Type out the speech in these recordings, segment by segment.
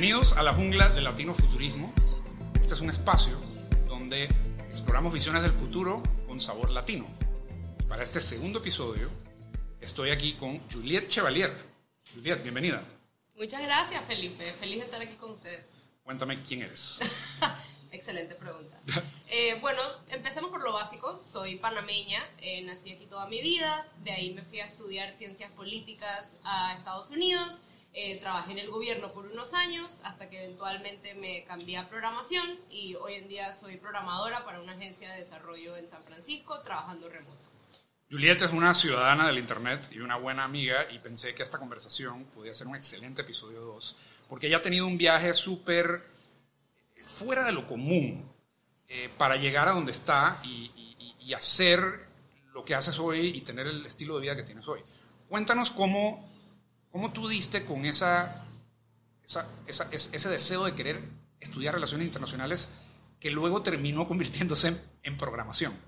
Bienvenidos a la jungla del latino futurismo. Este es un espacio donde exploramos visiones del futuro con sabor latino. Para este segundo episodio estoy aquí con Juliette Chevalier. Juliette, bienvenida. Muchas gracias, Felipe. Feliz de estar aquí con ustedes. Cuéntame quién eres. Excelente pregunta. Eh, bueno, empecemos por lo básico. Soy panameña, eh, nací aquí toda mi vida, de ahí me fui a estudiar ciencias políticas a Estados Unidos. Eh, trabajé en el gobierno por unos años hasta que eventualmente me cambié a programación y hoy en día soy programadora para una agencia de desarrollo en San Francisco trabajando remoto. Juliette es una ciudadana del Internet y una buena amiga y pensé que esta conversación podía ser un excelente episodio 2 porque ella ha tenido un viaje súper fuera de lo común eh, para llegar a donde está y, y hacer lo que haces hoy y tener el estilo de vida que tienes hoy. Cuéntanos cómo ¿Cómo tú diste con esa, ese deseo de querer estudiar relaciones internacionales que luego terminó convirtiéndose en, programación?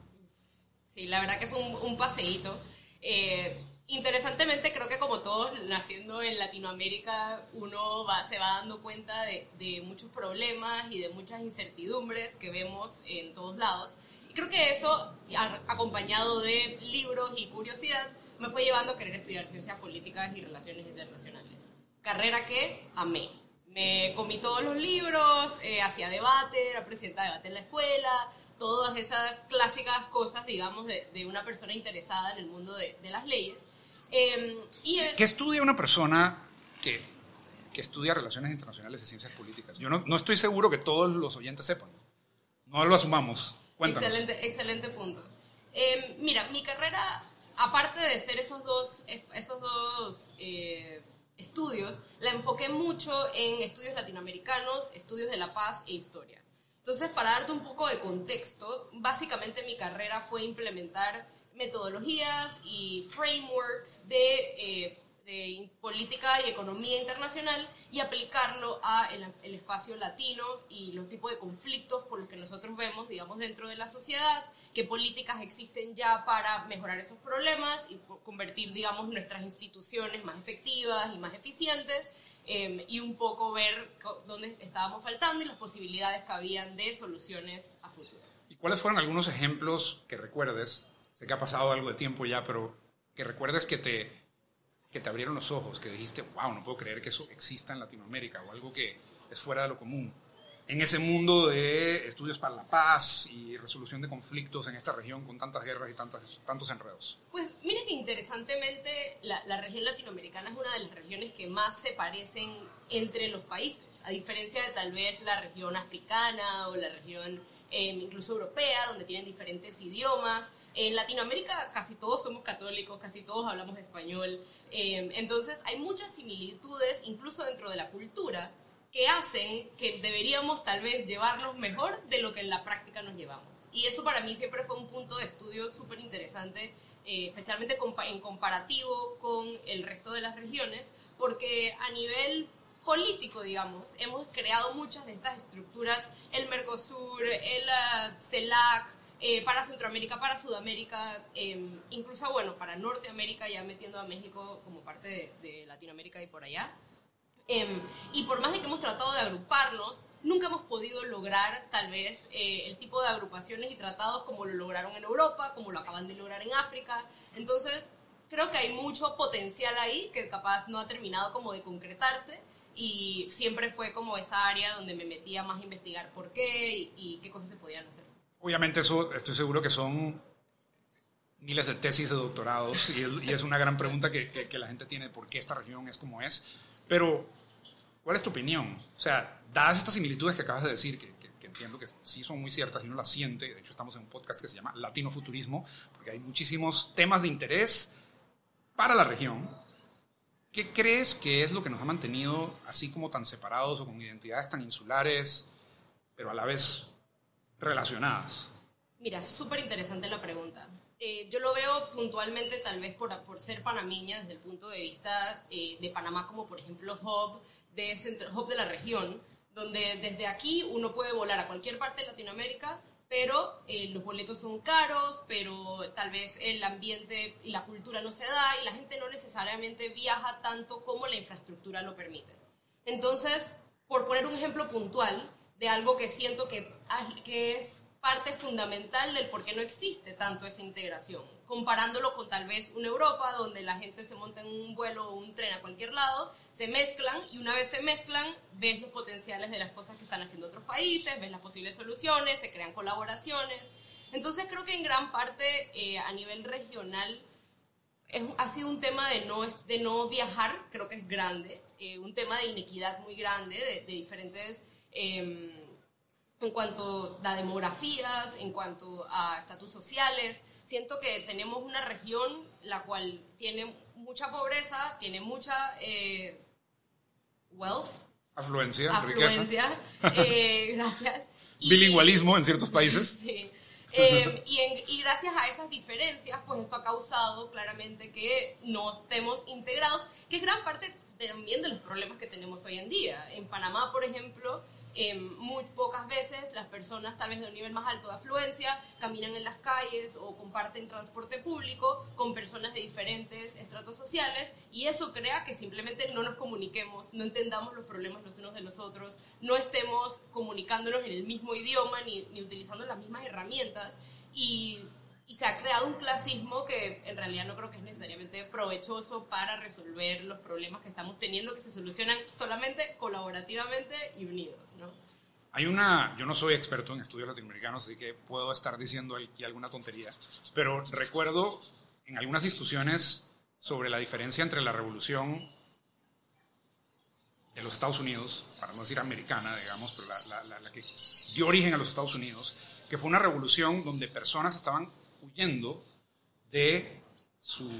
Sí, la verdad que fue un, paseíto. Eh, interesantemente, creo que como todos naciendo en Latinoamérica, uno va, se va dando cuenta de, de, muchos problemas y de muchas incertidumbres que vemos en todos lados. Y creo que eso, acompañado de libros y curiosidad, me fue llevando a querer estudiar ciencias políticas y relaciones internacionales. Carrera que amé. Me comí todos los libros, eh, hacía debate, era presidenta de debate en la escuela, todas esas clásicas cosas, digamos, de, de una persona interesada en el mundo de, de las leyes. Em, y, ¿Qué estudia una persona que, que, estudia relaciones internacionales y ciencias políticas? Yo no, no, estoy seguro que todos los oyentes sepan. No lo asumamos. Cuéntanos. Excelente, excelente punto. Eh, mira, mi carrera aparte de ser esos dos, esos dos eh, estudios, la enfoqué mucho en estudios latinoamericanos, estudios de la paz e historia. Entonces, para darte un poco de contexto, básicamente mi carrera fue implementar metodologías y frameworks de eh, de política y economía internacional y aplicarlo a el, espacio latino y los tipos de conflictos por los que nosotros vemos, digamos, dentro de la sociedad, qué políticas existen ya para mejorar esos problemas y convertir, digamos, nuestras instituciones más efectivas y más eficientes em, y un poco ver dónde estábamos faltando y las posibilidades que habían de soluciones a futuro. ¿Y cuáles fueron algunos ejemplos que recuerdes? Sé que ha pasado algo de tiempo ya, pero que recuerdes que te que te abrieron los ojos, que dijiste, wow, no puedo creer que eso exista en Latinoamérica o algo que es fuera de lo común. En ese mundo de estudios para la paz y resolución de conflictos en esta región con tantas guerras y tantas, tantos enredos. Pues mira que interesantemente la, región latinoamericana es una de las regiones que más se parecen entre los países, a diferencia de tal vez la región africana o la región eh, incluso europea, donde tienen diferentes idiomas. En Latinoamérica casi todos somos católicos, casi todos hablamos español. Eh, entonces hay muchas similitudes, incluso dentro de la cultura, que hacen que deberíamos tal vez llevarnos mejor de lo que en la práctica nos llevamos. Y eso para mí siempre fue un punto de estudio súper interesante, eh, especialmente en comparativo con el resto de las regiones, porque a nivel político, digamos, hemos creado muchas de estas estructuras, el Mercosur, el uh, CELAC, eh, para Centroamérica, para Sudamérica, em, incluso, bueno, para Norteamérica, ya metiendo a México como parte de, Latinoamérica y por allá. Em, y por más de que hemos tratado de agruparnos, nunca hemos podido lograr tal vez eh, el tipo de agrupaciones y tratados como lo lograron en Europa, como lo acaban de lograr en África. Entonces, creo que hay mucho potencial ahí que capaz no ha terminado como de concretarse y siempre fue como esa área donde me metía más a investigar por qué y qué cosas se podían hacer. Obviamente eso estoy seguro que son miles de tesis de doctorados y, es una gran pregunta que, que, la gente tiene, ¿por qué esta región es como es? Pero, ¿cuál es tu opinión? O sea, dadas estas similitudes que acabas de decir, que, que entiendo que sí son muy ciertas y uno las siente, de hecho estamos en un podcast que se llama Latino Futurismo, porque hay muchísimos temas de interés para la región. ¿Qué crees que es lo que nos ha mantenido así como tan separados o con identidades tan insulares, pero a la vez relacionadas? Mira, súper interesante la pregunta. Eh, yo lo veo puntualmente tal vez por, por, ser panameña desde el punto de vista eh, de Panamá como por ejemplo hub de, centro, hub de la región, donde desde aquí uno puede volar a cualquier parte de Latinoamérica, pero eh, los boletos son caros, pero tal vez el ambiente y la cultura no se da y la gente no necesariamente viaja tanto como la infraestructura lo permite. Entonces, por poner un ejemplo puntual de algo que siento que, que es parte fundamental del por qué no existe tanto esa integración. Comparándolo con tal vez una Europa donde la gente se monta en un vuelo o un tren a cualquier lado, se mezclan y una vez se mezclan, ves los potenciales de las cosas que están haciendo otros países, ves las posibles soluciones, se crean colaboraciones. Entonces creo que en gran parte eh, a nivel regional ha sido un tema de no, de no viajar, creo que es grande, eh, un tema de inequidad muy grande, de, de diferentes... Eh, en cuanto a demografías, en cuanto a estatus sociales. Siento que tenemos una región la cual tiene mucha pobreza, tiene mucha eh, wealth. Afluencia, Afluencia, eh, gracias. Bilingüalismo en ciertos países. sí. Eh, y, y, gracias a esas diferencias, pues esto ha causado claramente que no estemos integrados, que es gran parte también de los problemas que tenemos hoy en día. En Panamá, por ejemplo, muy pocas veces las personas, tal vez de un nivel más alto de afluencia, caminan en las calles o comparten transporte público con personas de diferentes estratos sociales y eso crea que simplemente no nos comuniquemos, no entendamos los problemas los unos de los otros, no estemos comunicándonos en el mismo idioma ni, ni utilizando las mismas herramientas. Y y se ha creado un clasismo que en realidad no creo que es necesariamente provechoso para resolver los problemas que estamos teniendo, que se solucionan solamente colaborativamente y unidos, ¿no? Hay una, yo no soy experto en estudios latinoamericanos, así que puedo estar diciendo aquí alguna tontería, pero recuerdo en algunas discusiones sobre la diferencia entre la revolución de los Estados Unidos, para no decir americana, digamos, pero la, la, la que dio origen a los Estados Unidos, que fue una revolución donde personas estaban huyendo de su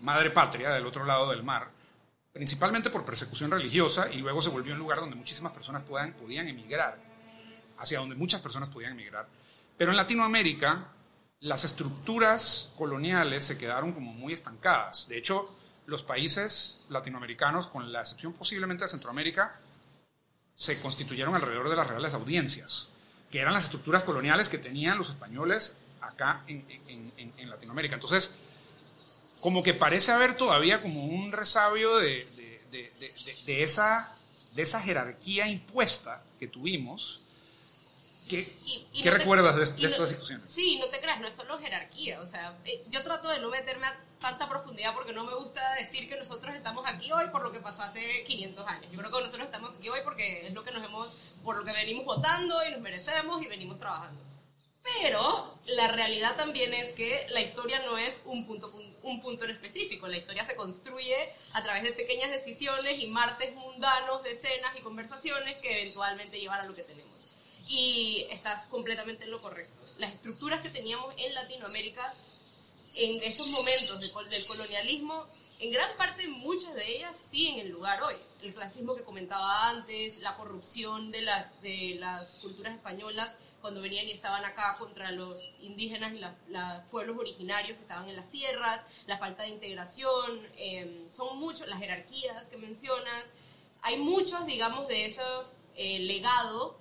madre patria del otro lado del mar, principalmente por persecución religiosa, y luego se volvió un lugar donde muchísimas personas podían, podían emigrar, hacia donde muchas personas podían emigrar. Pero en Latinoamérica las estructuras coloniales se quedaron como muy estancadas. De hecho, los países latinoamericanos, con la excepción posiblemente de Centroamérica, se constituyeron alrededor de las reales audiencias, que eran las estructuras coloniales que tenían los españoles acá en, en, en, Latinoamérica. Entonces, como que parece haber todavía como un resabio de, de, de, de, esa, de esa jerarquía impuesta que tuvimos. ¿Qué, ¿qué recuerdas de, estas discusiones? Sí, no te creas, no es solo jerarquía. O sea, eh, yo trato de no meterme a tanta profundidad porque no me gusta decir que nosotros estamos aquí hoy por lo que pasó hace 500 años. Yo creo que nosotros estamos aquí hoy porque es lo que nos hemos, por lo que venimos votando y nos merecemos y venimos trabajando. Pero la realidad también es que la historia no es un punto, un punto en específico. La historia se construye a través de pequeñas decisiones y martes mundanos de escenas y conversaciones que eventualmente llevan a lo que tenemos. Y estás completamente en lo correcto. Las estructuras que teníamos en Latinoamérica en esos momentos del colonialismo, en gran parte muchas de ellas siguen en lugar hoy. El clasismo que comentaba antes, la corrupción de las, de las culturas españolas cuando venían y estaban acá contra los indígenas y los pueblos originarios que estaban en las tierras, la falta de integración, em, son muchos, las jerarquías que mencionas, hay muchos, digamos, de esos eh,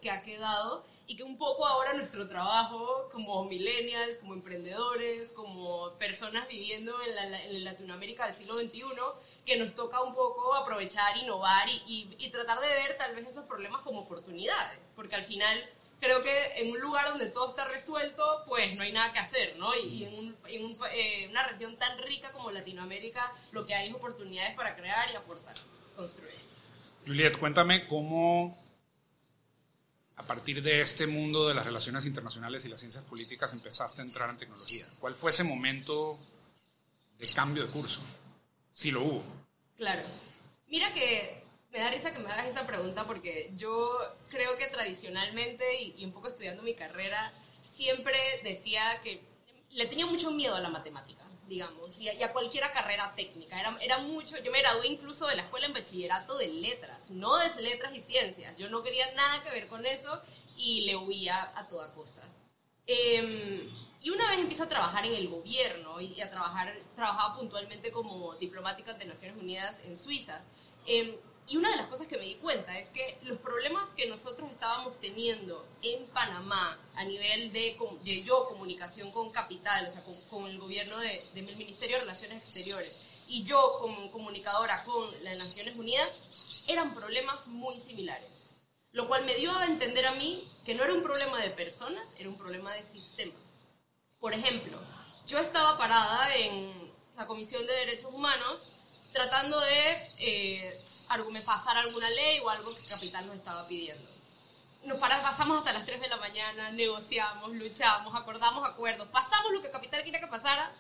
que ha quedado y que un poco ahora nuestro trabajo como millennials, como emprendedores, como personas viviendo en, la, en Latinoamérica del siglo XXI, que nos toca un poco aprovechar, innovar y, y, y tratar de ver tal vez esos problemas como oportunidades, porque al final creo que en un lugar donde todo está resuelto, pues no hay nada que hacer, ¿no? Y, en, eh, una región tan rica como Latinoamérica, lo que hay es oportunidades para crear y aportar, construir. Juliet, cuéntame cómo, a partir de este mundo de las relaciones internacionales y las ciencias políticas, empezaste a entrar en tecnología. ¿Cuál fue ese momento de cambio de curso? Si lo hubo. Claro. Mira que me da risa que me hagas esa pregunta porque yo creo que tradicionalmente y, un poco estudiando mi carrera, siempre decía que le tenía mucho miedo a la matemática, digamos, y a, cualquier carrera técnica. Era, era mucho, yo me gradué incluso de la escuela en bachillerato de letras, no de letras y ciencias. Yo no quería nada que ver con eso y le huía a toda costa. Em, y una vez empiezo a trabajar en el gobierno y a trabajar, trabajaba puntualmente como diplomática de Naciones Unidas en Suiza. Eh, y una de las cosas que me di cuenta es que los problemas que nosotros estábamos teniendo en Panamá a nivel de, de yo comunicación con capital, o sea, con, el gobierno del de, Ministerio de Relaciones Exteriores, y yo como comunicadora con las Naciones Unidas, eran problemas muy similares. Lo cual me dio a entender a mí que no era un problema de personas, era un problema de sistema. Por ejemplo, yo estaba parada en la Comisión de Derechos Humanos tratando de eh, pasar alguna ley o algo que Capital nos estaba pidiendo. Nos pasamos hasta las 3 de la mañana, negociamos, luchamos, acordamos acuerdos, pasamos lo que Capital quería que pasara.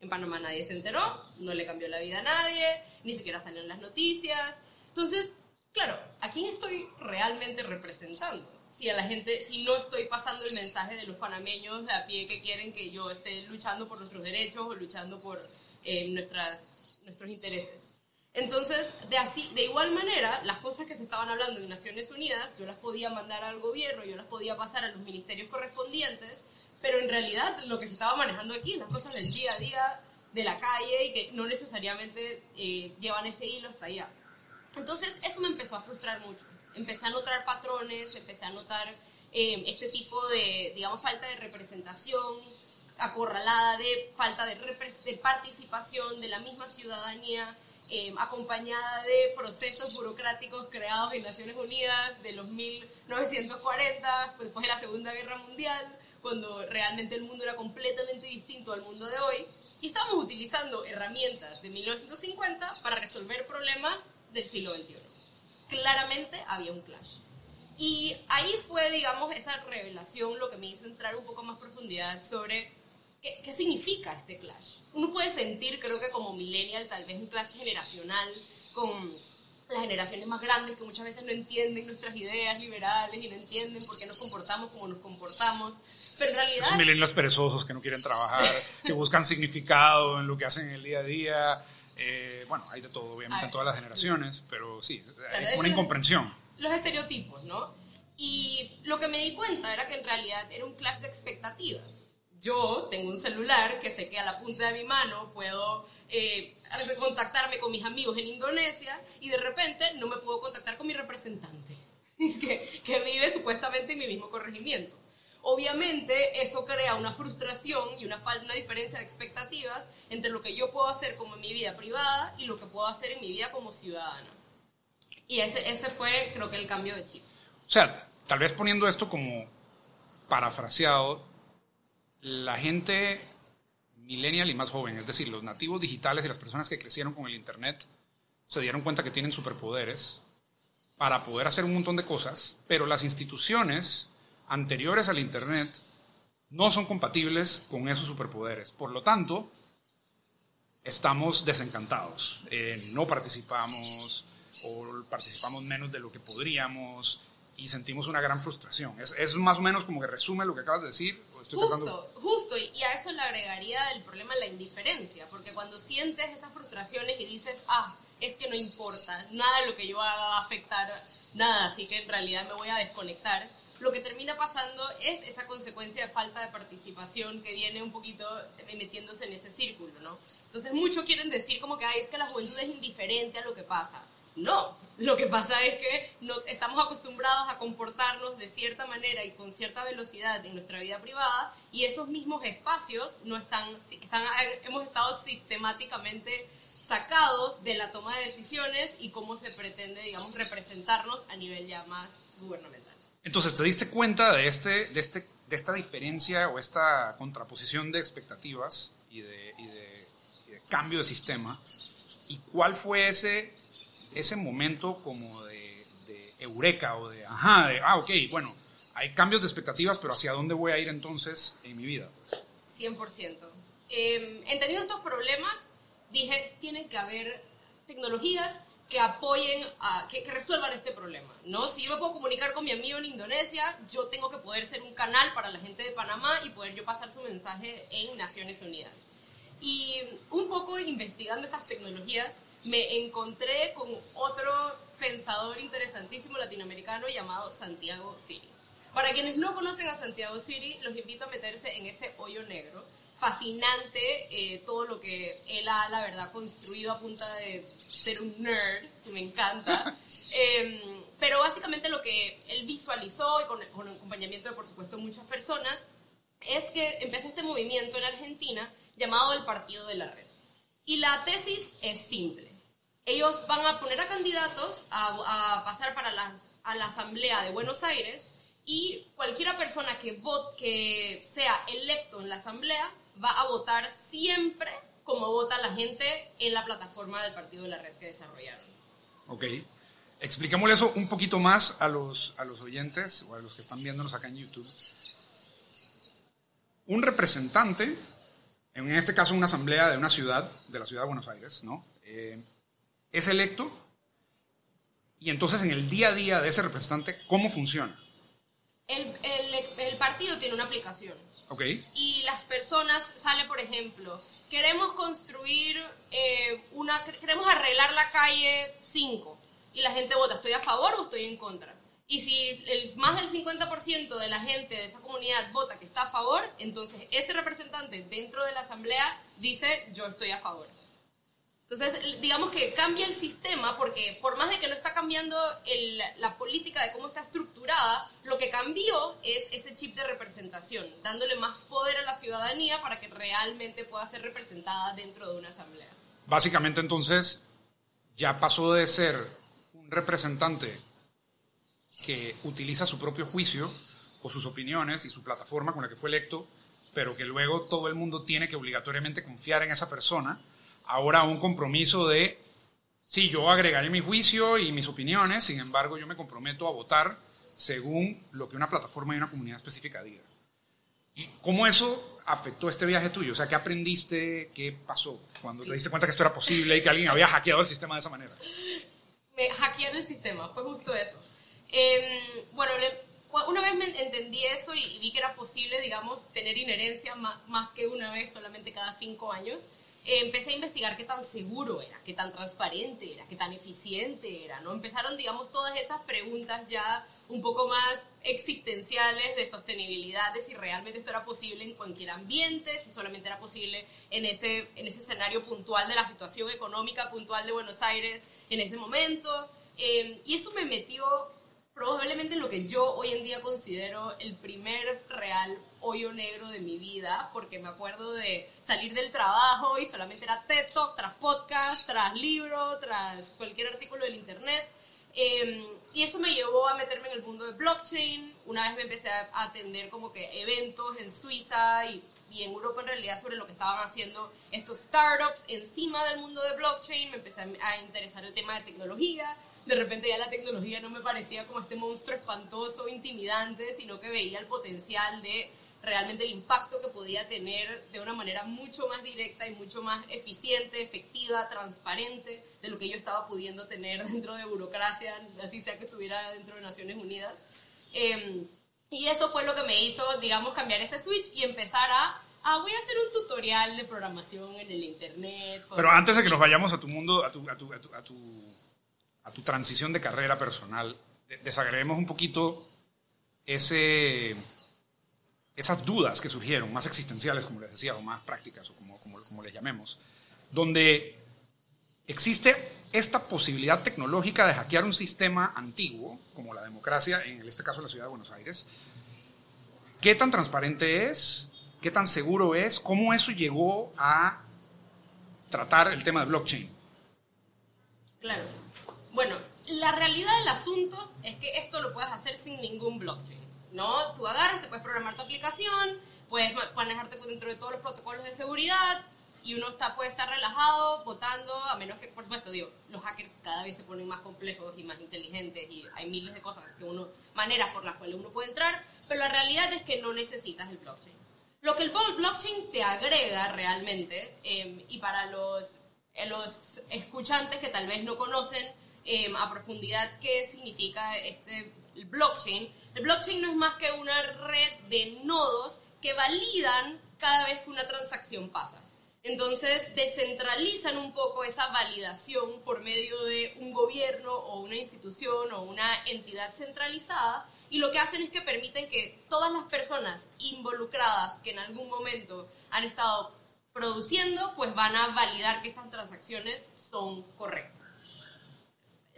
En Panamá nadie se enteró, no le cambió la vida a nadie, ni siquiera salieron las noticias. Entonces, claro, ¿a quién estoy realmente representando? Si a la gente, si no estoy pasando el mensaje de los panameños de a pie que quieren que yo esté luchando por nuestros derechos o luchando por eh, nuestras, nuestros intereses. Entonces, de, así, de igual manera, las cosas que se estaban hablando en Naciones Unidas, yo las podía mandar al gobierno, yo las podía pasar a los ministerios correspondientes, pero en realidad lo que se estaba manejando aquí, las cosas del día a día, de la calle, y que no necesariamente eh, llevan ese hilo hasta allá. Entonces, eso me empezó a frustrar mucho. Empecé a notar patrones, empecé a notar eh, este tipo de, digamos, falta de representación, acorralada de falta de, de participación de la misma ciudadanía Em, acompañada de procesos burocráticos creados en Naciones Unidas de los 1940, pues, después de la Segunda Guerra Mundial, cuando realmente el mundo era completamente distinto al mundo de hoy, y estábamos utilizando herramientas de 1950 para resolver problemas del siglo XXI. Claramente había un clash. Y ahí fue, digamos, esa revelación lo que me hizo entrar un poco más profundidad sobre ¿Qué, ¿Qué, significa este clash? Uno puede sentir, creo que como millennial, tal vez un clash generacional con las generaciones más grandes que muchas veces no entienden nuestras ideas liberales y no entienden por qué nos comportamos como nos comportamos. Pero en realidad... Esos millennials perezosos que no quieren trabajar, que buscan significado en lo que hacen en el día a día. Eh, bueno, hay de todo, obviamente, en todas las generaciones, pero sí, hay una incomprensión. Los estereotipos, ¿no? Y lo que me di cuenta era que en realidad era un clash de expectativas yo tengo un celular que sé que a la punta de mi mano puedo eh, contactarme con mis amigos en Indonesia y de repente no me puedo contactar con mi representante, que, que vive supuestamente en mi mismo corregimiento. Obviamente eso crea una frustración y una, una diferencia de expectativas entre lo que yo puedo hacer como en mi vida privada y lo que puedo hacer en mi vida como ciudadana. Y ese, ese fue, creo que, el cambio de chip. O sea, tal vez poniendo esto como parafraseado, la gente millennial y más joven, es decir, los nativos digitales y las personas que crecieron con el Internet, se dieron cuenta que tienen superpoderes para poder hacer un montón de cosas, pero las instituciones anteriores al Internet no son compatibles con esos superpoderes. Por lo tanto, estamos desencantados, eh, no participamos o participamos menos de lo que podríamos y sentimos una gran frustración. Es, es, más o menos como que resume lo que acabas de decir. Justo, justo, y a eso le agregaría el problema la indiferencia, porque cuando sientes esas frustraciones y dices, ah, es que no importa, nada de lo que yo haga va a afectar nada, así que en realidad me voy a desconectar, lo que termina pasando es esa consecuencia de falta de participación que viene un poquito metiéndose en ese círculo, ¿no? Entonces muchos quieren decir como que, Ay, es que la juventud es indiferente a lo que pasa no, lo que pasa es que no, estamos acostumbrados a comportarnos de cierta manera y con cierta velocidad en nuestra vida privada y esos mismos espacios no están, están hemos estado sistemáticamente sacados de la toma de decisiones y cómo se pretende, digamos, representarnos a nivel ya más gubernamental. Entonces, ¿te diste cuenta de, este, de, este, de esta diferencia o esta contraposición de expectativas y de, y de, y de cambio de sistema? ¿Y cuál fue ese ese momento como de, eureka o de, ajá, de, ah, ok, bueno, hay cambios de expectativas, pero ¿hacia dónde voy a ir entonces en mi vida? Pues? 100%. Eh, entendiendo estos problemas, dije, tiene que haber tecnologías que apoyen, a, que, resuelvan este problema, ¿no? Si yo me puedo comunicar con mi amigo en Indonesia, yo tengo que poder ser un canal para la gente de Panamá y poder yo pasar su mensaje en Naciones Unidas. Y un poco investigando estas tecnologías, me encontré con otro pensador interesantísimo latinoamericano llamado Santiago Siri. Para quienes no conocen a Santiago Siri, los invito a meterse en ese hoyo negro. Fascinante eh, todo lo que él ha, la verdad, construido a punta de ser un nerd, que me encanta. Em, pero básicamente lo que él visualizó, y con, con acompañamiento de, por supuesto, muchas personas, es que empezó este movimiento en Argentina llamado el Partido de la Red. Y la tesis es simple ellos van a poner a candidatos a, pasar para las a la Asamblea de Buenos Aires y cualquiera persona que, vote, que sea electo en la Asamblea va a votar siempre como vota la gente en la plataforma del partido de la red que desarrollaron. Ok. Expliquémosle eso un poquito más a los, a los oyentes o a los que están viéndonos acá en YouTube. Un representante, en este caso una asamblea de una ciudad, de la ciudad de Buenos Aires, ¿no? Eh, es electo y entonces en el día a día de ese representante, ¿cómo funciona? El, el, el partido tiene una aplicación. Ok. Y las personas, sale por ejemplo, queremos construir eh, una, queremos arreglar la calle 5 y la gente vota, ¿estoy a favor o estoy en contra? Y si el, más del 50% de la gente de esa comunidad vota que está a favor, entonces ese representante dentro de la asamblea dice yo estoy a favor. Entonces, digamos que cambia el sistema porque por más de que no está cambiando el, la política de cómo está estructurada, lo que cambió es ese chip de representación, dándole más poder a la ciudadanía para que realmente pueda ser representada dentro de una asamblea. Básicamente entonces ya pasó de ser un representante que utiliza su propio juicio o sus opiniones y su plataforma con la que fue electo, pero que luego todo el mundo tiene que obligatoriamente confiar en esa persona ahora un compromiso de, sí, yo agregaré mi juicio y mis opiniones, sin embargo yo me comprometo a votar según lo que una plataforma y una comunidad específica diga. ¿Y cómo eso afectó este viaje tuyo? O sea, ¿qué aprendiste? ¿Qué pasó cuando te diste cuenta que esto era posible y que alguien había hackeado el sistema de esa manera? Me hackearon el sistema, fue justo eso. Eh, bueno, una vez me entendí eso y, vi que era posible, digamos, tener inherencia más, que una vez, solamente cada cinco años empecé a investigar qué tan seguro era, qué tan transparente era, qué tan eficiente era, ¿no? Empezaron, digamos, todas esas preguntas ya un poco más existenciales de sostenibilidad, de si realmente esto era posible en cualquier ambiente, si solamente era posible en ese, en ese escenario puntual de la situación económica puntual de Buenos Aires en ese momento. Eh, y eso me metió probablemente lo que yo hoy en día considero el primer real hoyo negro de mi vida, porque me acuerdo de salir del trabajo y solamente era TED Talk, tras podcast, tras libro, tras cualquier artículo del internet. Em, y eso me llevó a meterme en el mundo de blockchain. Una vez me empecé a atender como que eventos en Suiza y, y en Europa en realidad sobre lo que estaban haciendo estos startups encima del mundo de blockchain. Me empecé a interesar el tema de tecnología de repente ya la tecnología no me parecía como este monstruo espantoso, intimidante, sino que veía el potencial de realmente el impacto que podía tener de una manera mucho más directa y mucho más eficiente, efectiva, transparente de lo que yo estaba pudiendo tener dentro de burocracia, así sea que estuviera dentro de Naciones Unidas. Em, y eso fue lo que me hizo, digamos, cambiar ese switch y empezar a ah, voy a hacer un tutorial de programación en el internet. Pero antes de que nos vayamos a tu mundo, a tu, a tu, a tu a tu transición de carrera personal, desagreguemos un poquito ese, esas dudas que surgieron, más existenciales, como les decía, o más prácticas, o como, como, les llamemos, donde existe esta posibilidad tecnológica de hackear un sistema antiguo, como la democracia, en este caso la ciudad de Buenos Aires. ¿Qué tan transparente es? ¿Qué tan seguro es? ¿Cómo eso llegó a tratar el tema de blockchain? Claro. Bueno, la realidad del asunto es que esto lo puedes hacer sin ningún blockchain. ¿No? Tú agarras, te puedes programar tu aplicación, puedes manejarte dentro de todos los protocolos de seguridad y uno está, puede estar relajado votando, a menos que, por supuesto, digo, los hackers cada vez se ponen más complejos y más inteligentes y hay miles de cosas que uno, maneras por las cuales uno puede entrar, pero la realidad es que no necesitas el blockchain. Lo que el blockchain te agrega realmente, em, y para los, eh, los escuchantes que tal vez no conocen Em, a profundidad qué significa este el blockchain. El blockchain no es más que una red de nodos que validan cada vez que una transacción pasa. Entonces descentralizan un poco esa validación por medio de un gobierno o una institución o una entidad centralizada y lo que hacen es que permiten que todas las personas involucradas que en algún momento han estado produciendo pues van a validar que estas transacciones son correctas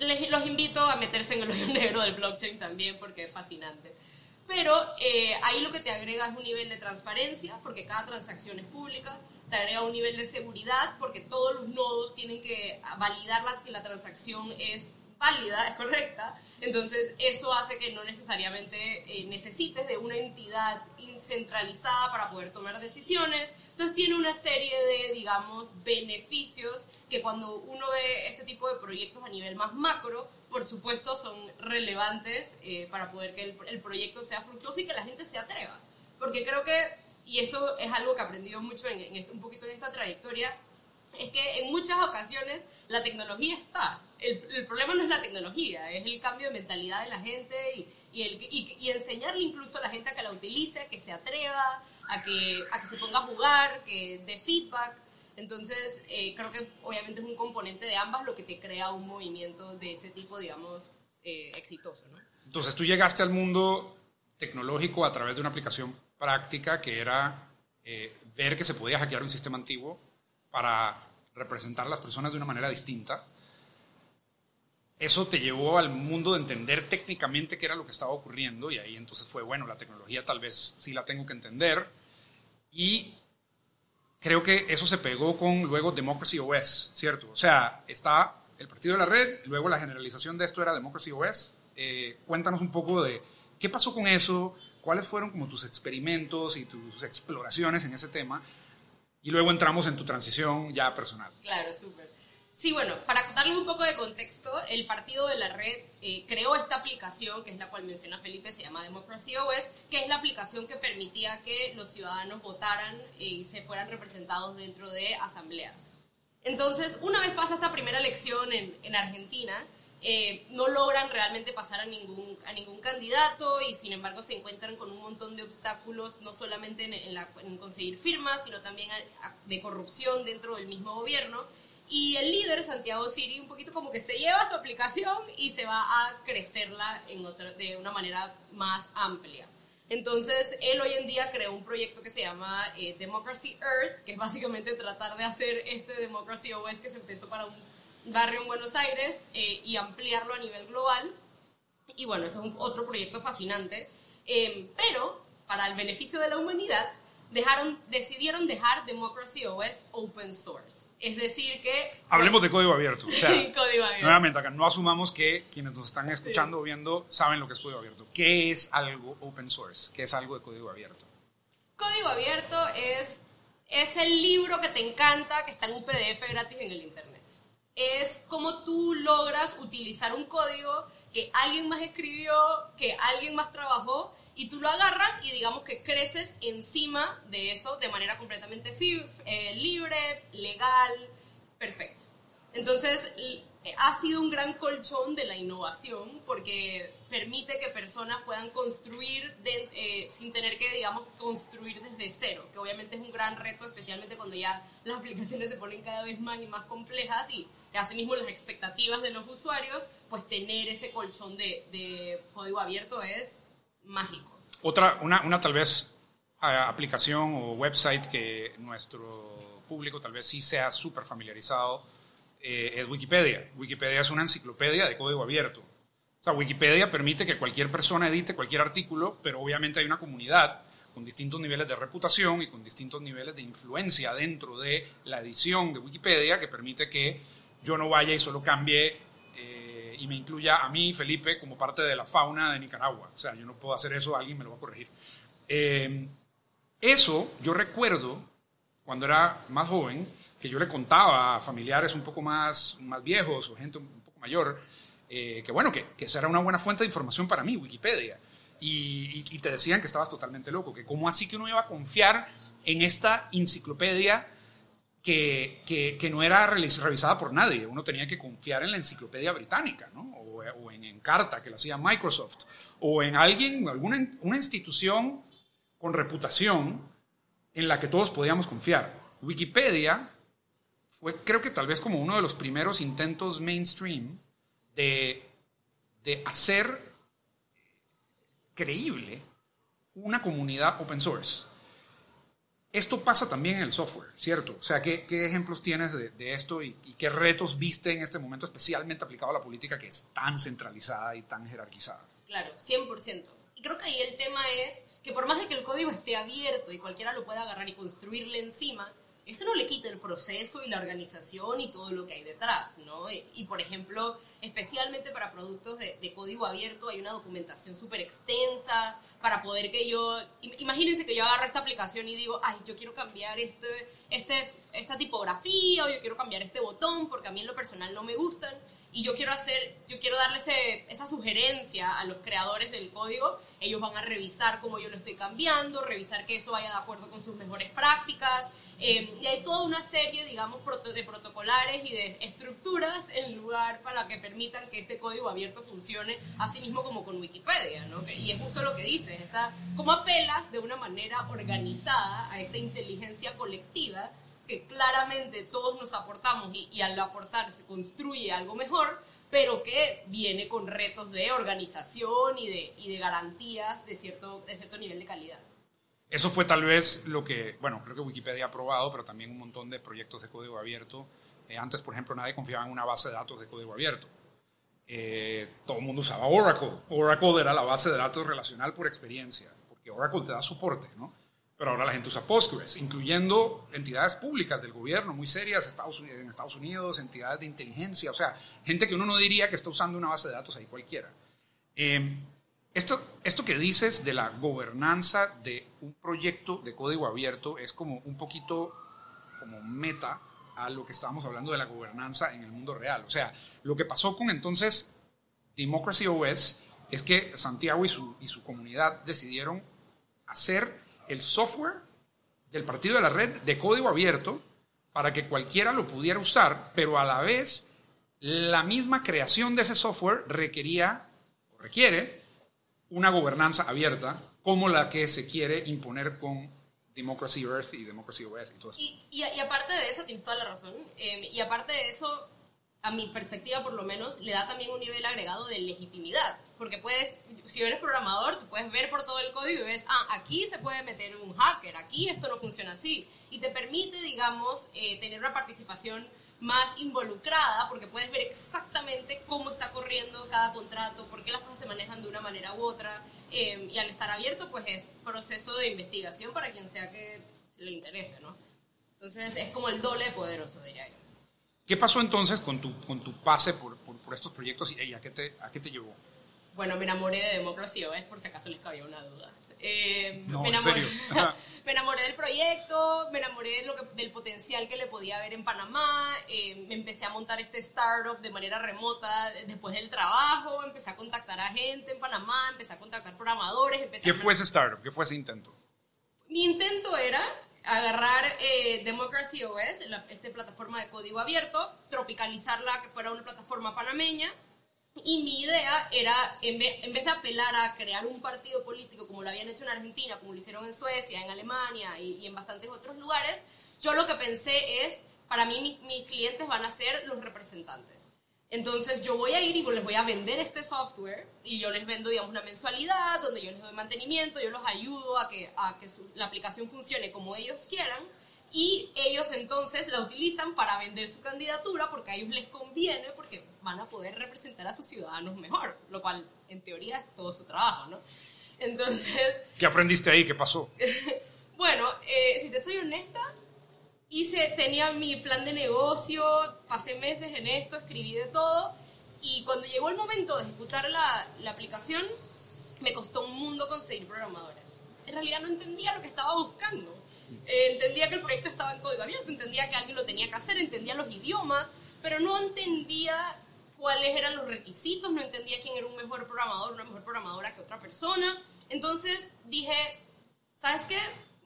les, los invito a meterse en el hoyo negro del blockchain también porque es fascinante. Pero eh, ahí lo que te agrega es un nivel de transparencia, porque cada transacción es pública, te agrega un nivel de seguridad, porque todos los nodos tienen que validar la, que la transacción es válida, es correcta, Entonces, eso hace que no necesariamente eh, necesites de una entidad centralizada para poder tomar decisiones. Entonces, tiene una serie de, digamos, beneficios que cuando uno ve este tipo de proyectos a nivel más macro, por supuesto, son relevantes eh, para poder que el, proyecto sea fructuoso y que la gente se atreva. Porque creo que, y esto es algo que he aprendido mucho en, en este, un poquito en esta trayectoria, es que en muchas ocasiones la tecnología está. El, el, problema no es la tecnología, es el cambio de mentalidad de la gente y, y, el, y, enseñarle incluso a la gente a que la utilice, a que se atreva, a que, a que se ponga a jugar, que dé feedback. Entonces, eh, creo que obviamente es un componente de ambas lo que te crea un movimiento de ese tipo, digamos, eh, exitoso. ¿no? Entonces, tú llegaste al mundo tecnológico a través de una aplicación práctica que era eh, ver que se podía hackear un sistema antiguo para representar a las personas de una manera distinta. Eso te llevó al mundo de entender técnicamente qué era lo que estaba ocurriendo y ahí entonces fue, bueno, la tecnología tal vez sí la tengo que entender. Y creo que eso se pegó con luego Democracy OS, ¿cierto? O sea, está el partido de la red, luego la generalización de esto era Democracy OS. Eh, cuéntanos un poco de qué pasó con eso, cuáles fueron como tus experimentos y tus exploraciones en ese tema y luego entramos en tu transición ya personal. Claro, súper. Sí, bueno, para darles un poco de contexto, el partido de la red eh, creó esta aplicación, que es la cual menciona Felipe, se llama Democracy OS, que es la aplicación que permitía que los ciudadanos votaran y se fueran representados dentro de asambleas. Entonces, una vez pasa esta primera elección en, en Argentina, eh, no logran realmente pasar a ningún, a ningún candidato y sin embargo se encuentran con un montón de obstáculos, no solamente en, conseguir firmas, sino también de corrupción dentro del mismo gobierno. Y el líder, Santiago Siri, un poquito como que se lleva su aplicación y se va a crecerla en otra, de una manera más amplia. Entonces, él hoy en día creó un proyecto que se llama eh, Democracy Earth, que es básicamente tratar de hacer este Democracy OS que se empezó para un barrio en Buenos Aires eh, y ampliarlo a nivel global. Y bueno, eso es otro proyecto fascinante. Em, pero, para el beneficio de la humanidad, dejaron, decidieron dejar Democracy OS open source. Es decir que... Hablemos de código abierto. código abierto. Nuevamente, acá no asumamos que quienes nos están escuchando o viendo saben lo que es código abierto. ¿Qué es algo open source? ¿Qué es algo de código abierto? Código abierto es, es el libro que te encanta, que está en un PDF gratis en el Internet es cómo tú logras utilizar un código que alguien más escribió, que alguien más trabajó, y tú lo agarras y digamos que creces encima de eso de manera completamente eh, libre, legal, perfecto. Entonces, ha sido un gran colchón de la innovación porque permite que personas puedan construir eh, sin tener que, digamos, construir desde cero, que obviamente es un gran reto, especialmente cuando ya las aplicaciones se ponen cada vez más y más complejas y asimismo las expectativas de los usuarios, pues tener ese colchón de, código abierto es mágico. Otra, una, una tal vez aplicación o website que nuestro público tal vez sí sea súper familiarizado eh, es Wikipedia. Wikipedia es una enciclopedia de código abierto. O sea, Wikipedia permite que cualquier persona edite cualquier artículo, pero obviamente hay una comunidad con distintos niveles de reputación y con distintos niveles de influencia dentro de la edición de Wikipedia que permite que yo no vaya y solo cambie eh, y me incluya a mí, Felipe, como parte de la fauna de Nicaragua. O sea, yo no puedo hacer eso, alguien me lo va a corregir. Eh, eso yo recuerdo cuando era más joven, que yo le contaba a familiares un poco más, más viejos o gente un poco mayor, eh, que bueno, que, que esa era una buena fuente de información para mí, Wikipedia. Y, y, te decían que estabas totalmente loco, que cómo así que uno iba a confiar en esta enciclopedia que, que, no era revisada por nadie. Uno tenía que confiar en la enciclopedia británica, ¿no? o, en Encarta, que la hacía Microsoft, o en alguien, alguna una institución con reputación en la que todos podíamos confiar. Wikipedia fue, creo que tal vez como uno de los primeros intentos mainstream de, de hacer creíble una comunidad open source. Esto pasa también en el software, ¿cierto? O sea, ¿qué, ejemplos tienes de, esto y, qué retos viste en este momento especialmente aplicado a la política que es tan centralizada y tan jerarquizada? Claro, 100%. Y creo que ahí el tema es que por más de que el código esté abierto y cualquiera lo pueda agarrar y construirle encima, eso no le quita el proceso y la organización y todo lo que hay detrás, ¿no? Y, por ejemplo, especialmente para productos de, de código abierto hay una documentación súper extensa para poder que yo, imagínense que yo agarro esta aplicación y digo, ay, yo quiero cambiar este, este, esta tipografía o yo quiero cambiar este botón porque a mí en lo personal no me gustan y yo quiero hacer, yo quiero darle esa sugerencia a los creadores del código, ellos van a revisar cómo yo lo estoy cambiando, revisar que eso vaya de acuerdo con sus mejores prácticas, eh, y hay toda una serie, digamos, de protocolares y de estructuras en lugar para que permitan que este código abierto funcione, así mismo como con Wikipedia, ¿no? Y es justo lo que dices, está, como apelas de una manera organizada a esta inteligencia colectiva que claramente todos nos aportamos y, al aportar se construye algo mejor, pero que viene con retos de organización y de, y de garantías de cierto, de cierto nivel de calidad. Eso fue tal vez lo que, bueno, creo que Wikipedia ha aprobado, pero también un montón de proyectos de código abierto. Eh, antes, por ejemplo, nadie confiaba en una base de datos de código abierto. Eh, todo el mundo usaba Oracle. Oracle era la base de datos relacional por experiencia, porque Oracle te da soporte, ¿no? Pero ahora la gente usa Postgres, incluyendo entidades públicas del gobierno muy serias Estados Unidos, en Estados Unidos, entidades de inteligencia, o sea, gente que uno no diría que está usando una base de datos ahí cualquiera. Em, esto, esto que dices de la gobernanza de un proyecto de código abierto es como un poquito como meta a lo que estábamos hablando de la gobernanza en el mundo real. O sea, lo que pasó con entonces Democracy OS es que Santiago y su, y su comunidad decidieron hacer el software del partido de la red de código abierto para que cualquiera lo pudiera usar, pero a la vez la misma creación de ese software requería o requiere una gobernanza abierta como la que se quiere imponer con Democracy Earth y Democracy OS y todo eso. Y, aparte de eso, tienes toda la razón, eh, y aparte de eso, a mi perspectiva por lo menos, le da también un nivel agregado de legitimidad. Porque puedes, si eres programador, tú puedes ver por todo el código y ves, ah, aquí se puede meter un hacker, aquí esto no funciona así. Y te permite, digamos, eh, tener una participación más involucrada porque puedes ver exactamente cómo está corriendo cada contrato, por qué las cosas se manejan de una manera u otra. Eh, y al estar abierto, pues es proceso de investigación para quien sea que le interese, ¿no? Entonces es como el doble de poderoso, diría yo. ¿Qué pasó entonces con tu, con tu pase por, por, estos proyectos y a, qué te, a qué te llevó? Bueno, me enamoré de Democracy OS por si acaso les cabía una duda. Eh, no, me enamoré, en serio. me enamoré del proyecto, me enamoré lo que, del potencial que le podía haber en Panamá, eh, me empecé a montar este startup de manera remota después del trabajo, empecé a contactar a gente en Panamá, empecé a contactar programadores. ¿Qué fue ese startup? ¿Qué fue ese intento? Mi intento era agarrar eh, Democracy OS, esta plataforma de código abierto, tropicalizarla que fuera una plataforma panameña. Y mi idea era, en vez, de apelar a crear un partido político como lo habían hecho en Argentina, como lo hicieron en Suecia, en Alemania y, en bastantes otros lugares, yo lo que pensé es, para mí mis clientes van a ser los representantes. Entonces yo voy a ir y les voy a vender este software y yo les vendo, digamos, una mensualidad donde yo les doy mantenimiento, yo los ayudo a que, a que la aplicación funcione como ellos quieran y ellos entonces la utilizan para vender su candidatura porque a ellos les conviene porque van a poder representar a sus ciudadanos mejor, lo cual en teoría es todo su trabajo, ¿no? Entonces... ¿Qué aprendiste ahí? ¿Qué pasó? bueno, eh, si te soy honesta, hice, tenía mi plan de negocio, pasé meses en esto, escribí de todo y cuando llegó el momento de ejecutar la, aplicación, me costó un mundo conseguir programadores. En realidad no entendía lo que estaba buscando. Eh, entendía que el proyecto estaba en código abierto, entendía que alguien lo tenía que hacer, entendía los idiomas, pero no entendía cuáles eran los requisitos, no entendía quién era un mejor programador, una mejor programadora que otra persona. Entonces dije, ¿sabes qué?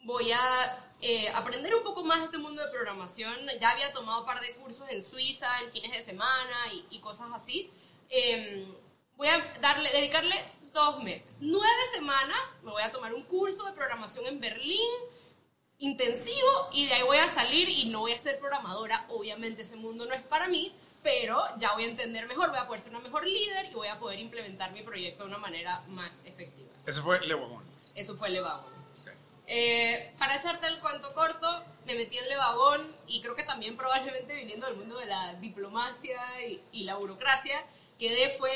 Voy a eh, aprender un poco más de este mundo de programación. Ya había tomado un par de cursos en Suiza, en fines de semana y, cosas así. Em, voy a darle, dedicarle dos meses. Nueve semanas me voy a tomar un curso de programación en Berlín intensivo y de ahí voy a salir y no voy a ser programadora. Obviamente ese mundo no es para mí, pero ya voy a entender mejor, voy a poder ser una mejor líder y voy a poder implementar mi proyecto de una manera más efectiva. Eso fue Levagón. Eso fue Levagón. Eh, para echarte el cuento corto, me metí en Levagón y creo que también probablemente viniendo del mundo de la diplomacia y, la burocracia, quedé fue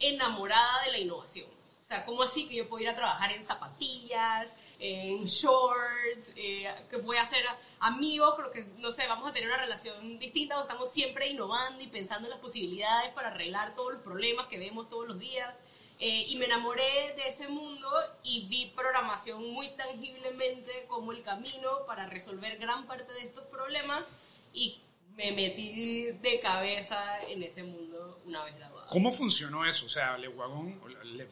enamorada de la innovación. O sea, ¿cómo así que yo puedo ir a trabajar en zapatillas, en shorts, eh, que voy a hacer amigos, con que, no sé, vamos a tener una relación distinta, o estamos siempre innovando y pensando en las posibilidades para arreglar todos los problemas que vemos todos los días? Eh, y me enamoré de ese mundo y vi programación muy tangiblemente como el camino para resolver gran parte de estos problemas y me metí de cabeza en ese mundo una vez graduada. ¿Cómo funcionó eso? O sea, Le Wagon, Le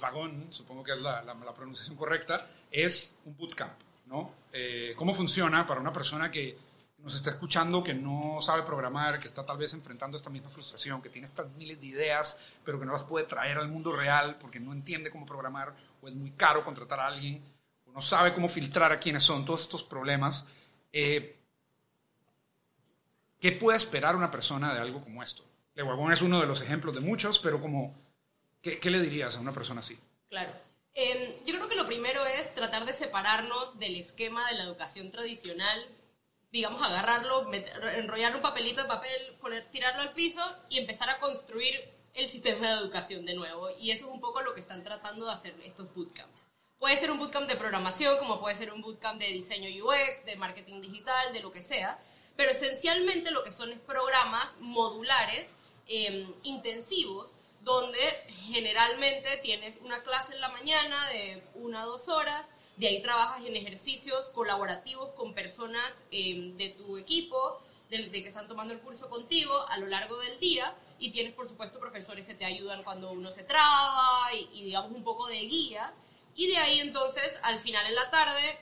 supongo que es la, la, pronunciación correcta, es un bootcamp, ¿no? Eh, ¿Cómo funciona para una persona que nos está escuchando, que no sabe programar, que está tal vez enfrentando esta misma frustración, que tiene estas miles de ideas, pero que no las puede traer al mundo real porque no entiende cómo programar, o es muy caro contratar a alguien, o no sabe cómo filtrar a quiénes son, todos estos problemas. Eh, ¿Qué puede esperar una persona de algo como esto? Le Guagón es uno de los ejemplos de muchos, pero como, ¿qué, le dirías a una persona así? Claro. Em, yo creo que lo primero es tratar de separarnos del esquema de la educación tradicional digamos, agarrarlo, enrollar un papelito de papel, tirarlo al piso y empezar a construir el sistema de educación de nuevo. Y eso es un poco lo que están tratando de hacer estos bootcamps. Puede ser un bootcamp de programación, como puede ser un bootcamp de diseño UX, de marketing digital, de lo que sea, pero esencialmente lo que son es programas modulares, em, intensivos, donde generalmente tienes una clase en la mañana de una a dos horas, de ahí trabajas en ejercicios colaborativos con personas em, de tu equipo, de, que están tomando el curso contigo a lo largo del día. Y tienes, por supuesto, profesores que te ayudan cuando uno se traba y, digamos, un poco de guía. Y de ahí, entonces, al final en la tarde,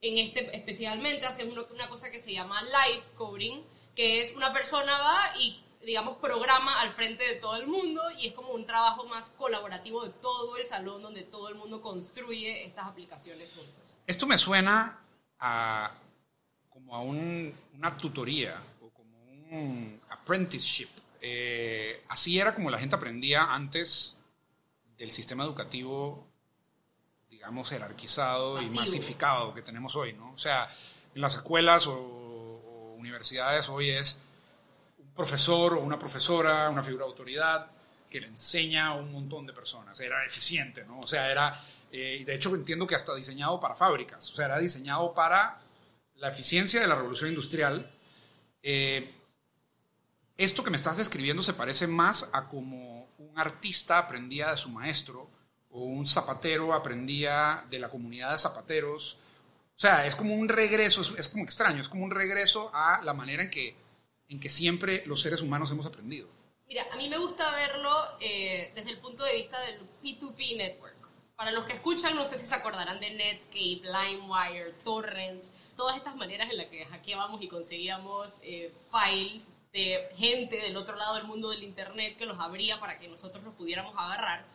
en este especialmente, haces una cosa que se llama live coding, que es una persona va y digamos, programa al frente de todo el mundo y es como un trabajo más colaborativo de todo el salón donde todo el mundo construye estas aplicaciones juntos. Esto me suena a como a una tutoría o como un apprenticeship. Eh, así era como la gente aprendía antes del sistema educativo, digamos, jerarquizado y masificado que tenemos hoy, ¿no? O sea, en las escuelas o universidades hoy es profesor o una profesora, una figura de autoridad que le enseña a un montón de personas. Era eficiente, ¿no? O sea, era, eh, de hecho entiendo que hasta diseñado para fábricas, o sea, era diseñado para la eficiencia de la revolución industrial. Eh, esto que me estás describiendo se parece más a como un artista aprendía de su maestro o un zapatero aprendía de la comunidad de zapateros. O sea, es como un regreso, es como extraño, es como un regreso a la manera en que en que siempre los seres humanos hemos aprendido. Mira, a mí me gusta verlo eh, desde el punto de vista del P2P network. Para los que escuchan, no sé si se acordarán de Netscape, LimeWire, Torrents, todas estas maneras en las que hackeábamos y conseguíamos eh, files de gente del otro lado del mundo del Internet que los abría para que nosotros los pudiéramos agarrar.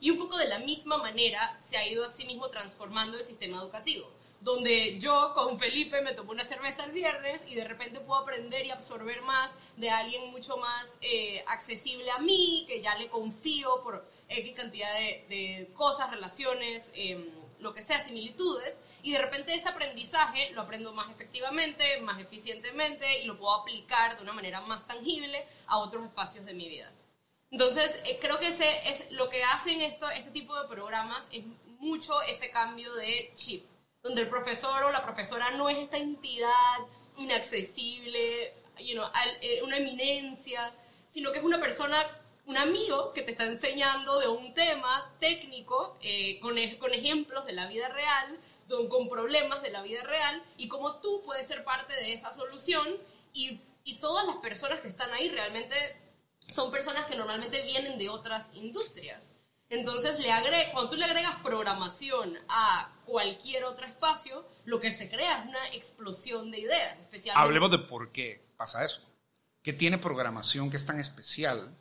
Y un poco de la misma manera se ha ido así mismo transformando el sistema educativo donde yo con Felipe me tomo una cerveza el viernes y de repente puedo aprender y absorber más de alguien mucho más eh, accesible a mí, que ya le confío por X cantidad de, cosas, relaciones, em, lo que sea, similitudes, y de repente ese aprendizaje lo aprendo más efectivamente, más eficientemente y lo puedo aplicar de una manera más tangible a otros espacios de mi vida. Entonces, eh, creo que ese es lo que hacen esto, este tipo de programas es mucho ese cambio de chip donde el profesor o la profesora no es esta entidad inaccesible, you eh, una eminencia, sino que es una persona, un amigo que te está enseñando de un tema técnico eh, con, con ejemplos de la vida real, con problemas de la vida real y cómo tú puedes ser parte de esa solución y, y todas las personas que están ahí realmente son personas que normalmente vienen de otras industrias. Entonces, le agre cuando tú le agregas programación a cualquier otro espacio, lo que se crea es una explosión de ideas. Especialmente... Hablemos de por qué pasa eso. ¿Qué tiene programación que es tan especial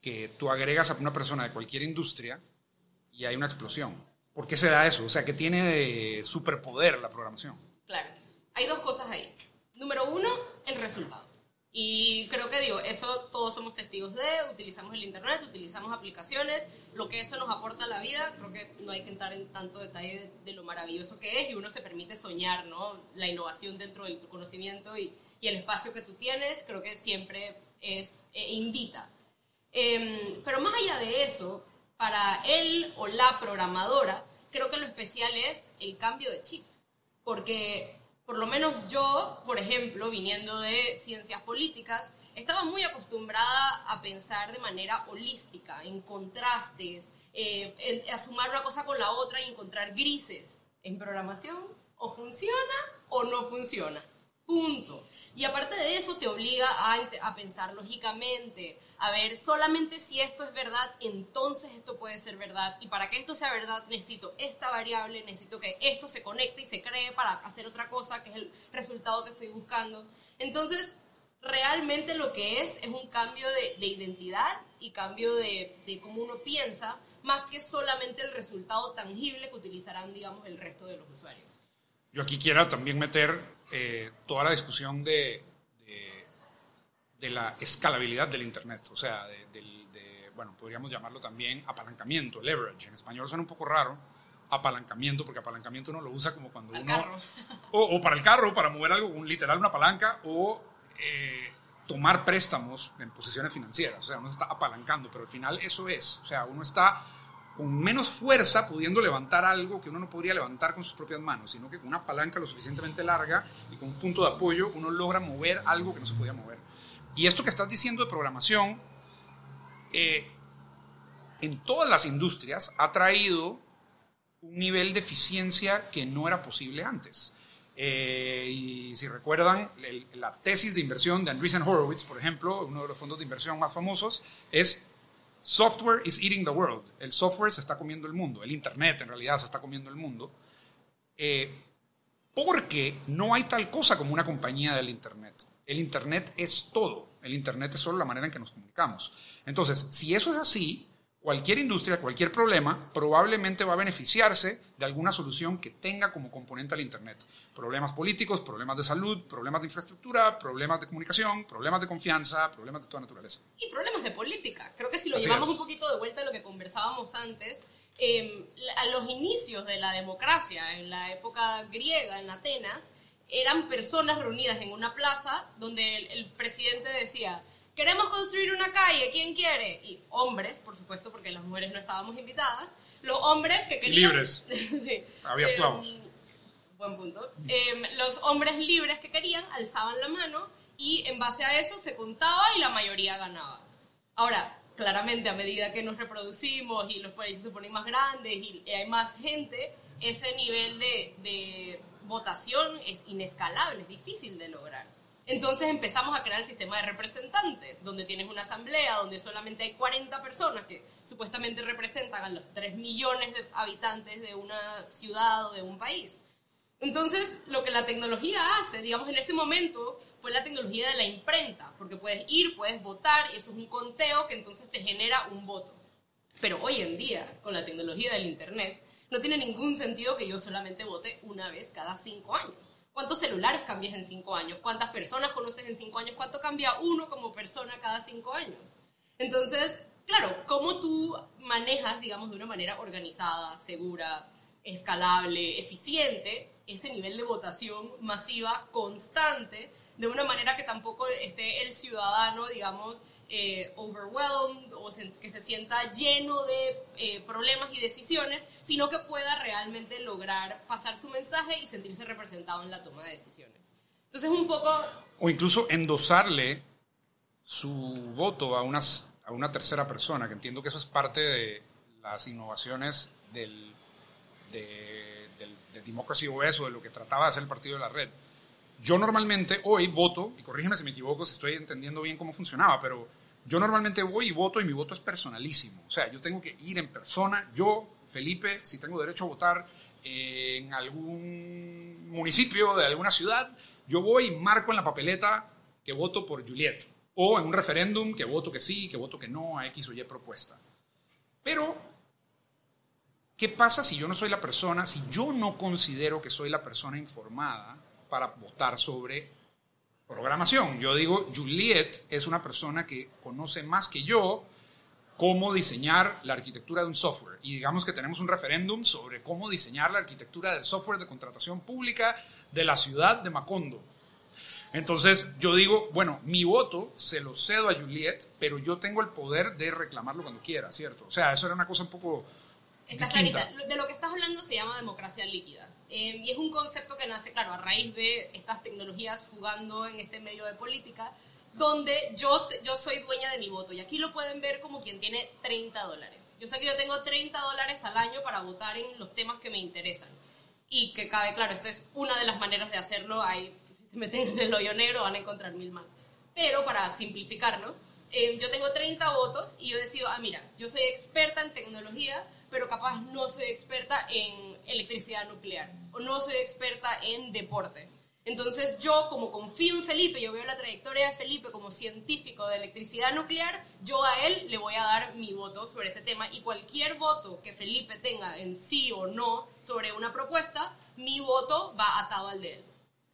que tú agregas a una persona de cualquier industria y hay una explosión? ¿Por qué se da eso? O sea, ¿qué tiene de superpoder la programación? Claro, hay dos cosas ahí. Número uno, el resultado. Y creo que digo, eso todos somos testigos de, utilizamos el Internet, utilizamos aplicaciones, lo que eso nos aporta a la vida, creo que no hay que entrar en tanto detalle de, lo maravilloso que es y uno se permite soñar, ¿no? La innovación dentro de tu conocimiento y, y el espacio que tú tienes, creo que siempre es, e invita. Em, pero más allá de eso, para él o la programadora, creo que lo especial es el cambio de chip. Porque por lo menos yo, por ejemplo, viniendo de ciencias políticas, estaba muy acostumbrada a pensar de manera holística, en contrastes, eh, a sumar una cosa con la otra y encontrar grises. En programación, o funciona o no funciona. Punto. Y aparte de eso, te obliga a, a, pensar lógicamente, a ver, solamente si esto es verdad, entonces esto puede ser verdad. Y para que esto sea verdad, necesito esta variable, necesito que esto se conecte y se cree para hacer otra cosa, que es el resultado que estoy buscando. Entonces, realmente lo que es es un cambio de, de identidad y cambio de, de cómo uno piensa, más que solamente el resultado tangible que utilizarán, digamos, el resto de los usuarios. Yo aquí quiero también meter eh, toda la discusión de, de, la escalabilidad del Internet, o sea, de, bueno, podríamos llamarlo también apalancamiento, leverage. En español suena un poco raro, apalancamiento, porque apalancamiento uno lo usa como cuando uno... O, para el carro, para mover algo, un, literal una palanca, o eh, tomar préstamos en posiciones financieras, o sea, uno está apalancando, pero al final eso es, o sea, uno está con menos fuerza pudiendo levantar algo que uno no podría levantar con sus propias manos, sino que con una palanca lo suficientemente larga y con un punto de apoyo uno logra mover algo que no se podía mover. Y esto que estás diciendo de programación, eh, en todas las industrias ha traído un nivel de eficiencia que no era posible antes. Eh, y si recuerdan, la tesis de inversión de Andreessen Horowitz, por ejemplo, uno de los fondos de inversión más famosos, es Software is eating the world. El software se está comiendo el mundo. El Internet en realidad se está comiendo el mundo. Eh, porque no hay tal cosa como una compañía del Internet. El Internet es todo. El Internet es solo la manera en que nos comunicamos. Entonces, si eso es así, cualquier industria, cualquier problema, probablemente va a beneficiarse de alguna solución que tenga como componente al Internet. Problemas políticos, problemas de salud, problemas de infraestructura, problemas de comunicación, problemas de confianza, problemas de toda naturaleza. Y problemas de política. Creo que si lo llevamos un poquito de vuelta a lo que conversábamos antes, em, a los inicios de la democracia, en la época griega, en Atenas, eran personas reunidas en una plaza donde el presidente decía, queremos construir una calle, ¿quién quiere? Y hombres, por supuesto, porque las mujeres no estábamos invitadas, los hombres que querían... libres. sí. Había esclavos. Em, buen punto. Em, los hombres libres que querían alzaban la mano y en base a eso se contaba y la mayoría ganaba. Ahora, claramente a medida que nos reproducimos y los países se ponen más grandes y hay más gente, ese nivel de, de votación es inescalable, es difícil de lograr. Entonces empezamos a crear el sistema de representantes, donde tienes una asamblea, donde solamente hay 40 personas que supuestamente representan a los 3 millones de habitantes de una ciudad o de un país. Entonces, lo que la tecnología hace, digamos, en ese momento fue la tecnología de la imprenta, porque puedes ir, puedes votar, y eso es un conteo que entonces te genera un voto. Pero hoy en día, con la tecnología del Internet, no tiene ningún sentido que yo solamente vote una vez cada cinco años ¿Cuántos celulares cambias en cinco años? ¿Cuántas personas conoces en cinco años? ¿Cuánto cambia uno como persona cada cinco años? Entonces, claro, ¿cómo tú manejas, digamos, de una manera organizada, segura, escalable, eficiente, ese nivel de votación masiva, constante, de una manera que tampoco esté el ciudadano, digamos, eh, overwhelmed o que se sienta lleno de eh, problemas y decisiones, sino que pueda realmente lograr pasar su mensaje y sentirse representado en la toma de decisiones. Entonces, un poco... O incluso endosarle su voto a una, a una tercera persona, que entiendo que eso es parte de las innovaciones del, de, del, de Democracy OS o de lo que trataba de hacer el partido de la red. Yo normalmente hoy voto, y corrígeme si me equivoco, si estoy entendiendo bien cómo funcionaba, pero yo normalmente voy y voto y mi voto es personalísimo. O sea, yo tengo que ir en persona. Yo, Felipe, si tengo derecho a votar en algún municipio de alguna ciudad, yo voy y marco en la papeleta que voto por Juliet. O en un referéndum que voto que sí, que voto que no a X o Y propuesta. Pero, ¿qué pasa si yo no soy la persona, si yo no considero que soy la persona informada para votar sobre programación. Yo digo, Juliet es una persona que conoce más que yo cómo diseñar la arquitectura de un software. Y digamos que tenemos un referéndum sobre cómo diseñar la arquitectura del software de contratación pública de la ciudad de Macondo. Entonces yo digo, bueno, mi voto se lo cedo a Juliet, pero yo tengo el poder de reclamarlo cuando quiera, ¿cierto? O sea, eso era una cosa un poco distinta. De lo que estás hablando se llama democracia líquida. Eh, y es un concepto que nace, claro, a raíz de estas tecnologías jugando en este medio de política, donde yo, yo soy dueña de mi voto. Y aquí lo pueden ver como quien tiene 30 dólares. Yo sé que yo tengo 30 dólares al año para votar en los temas que me interesan. Y que cabe claro, esto es una de las maneras de hacerlo. Hay se meten en el hoyo negro van a encontrar mil más. Pero para simplificarlo, eh, yo tengo 30 votos y yo decido, ah, mira, yo soy experta en tecnología, pero capaz no soy experta en electricidad nuclear no soy experta en deporte. Entonces yo, como confío en Felipe, yo veo la trayectoria de Felipe como científico de electricidad nuclear, yo a él le voy a dar mi voto sobre ese tema y cualquier voto que Felipe tenga en sí o no sobre una propuesta, mi voto va atado al de él.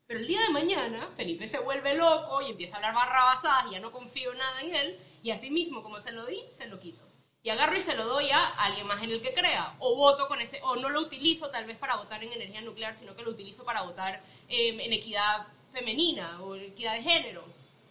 Pero el día de mañana, Felipe se vuelve loco y empieza a hablar barrabasadas ya no confío nada en él, y así mismo, como se lo di, se lo quito. Y agarro y se lo doy a alguien más en el que crea. O voto con ese, o no lo utilizo tal vez para votar en energía nuclear, sino que lo utilizo para votar em, en equidad femenina o equidad de género,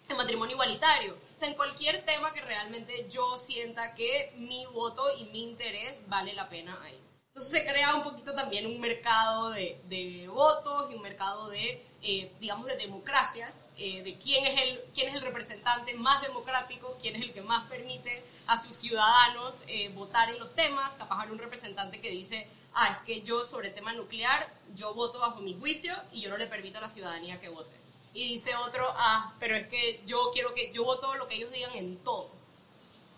en matrimonio igualitario. O sea, en cualquier tema que realmente yo sienta que mi voto y mi interés vale la pena ahí. Entonces se crea un poquito también un mercado de, de votos y un mercado de eh, digamos, de democracias, eh, de quién es, el, quién es el representante más democrático, quién es el que más permite a sus ciudadanos eh, votar en los temas, capaz hay un representante que dice, ah, es que yo sobre el tema nuclear, yo voto bajo mi juicio y yo no le permito a la ciudadanía que vote. Y dice otro, ah, pero es que yo quiero que yo voto lo que ellos digan en todo.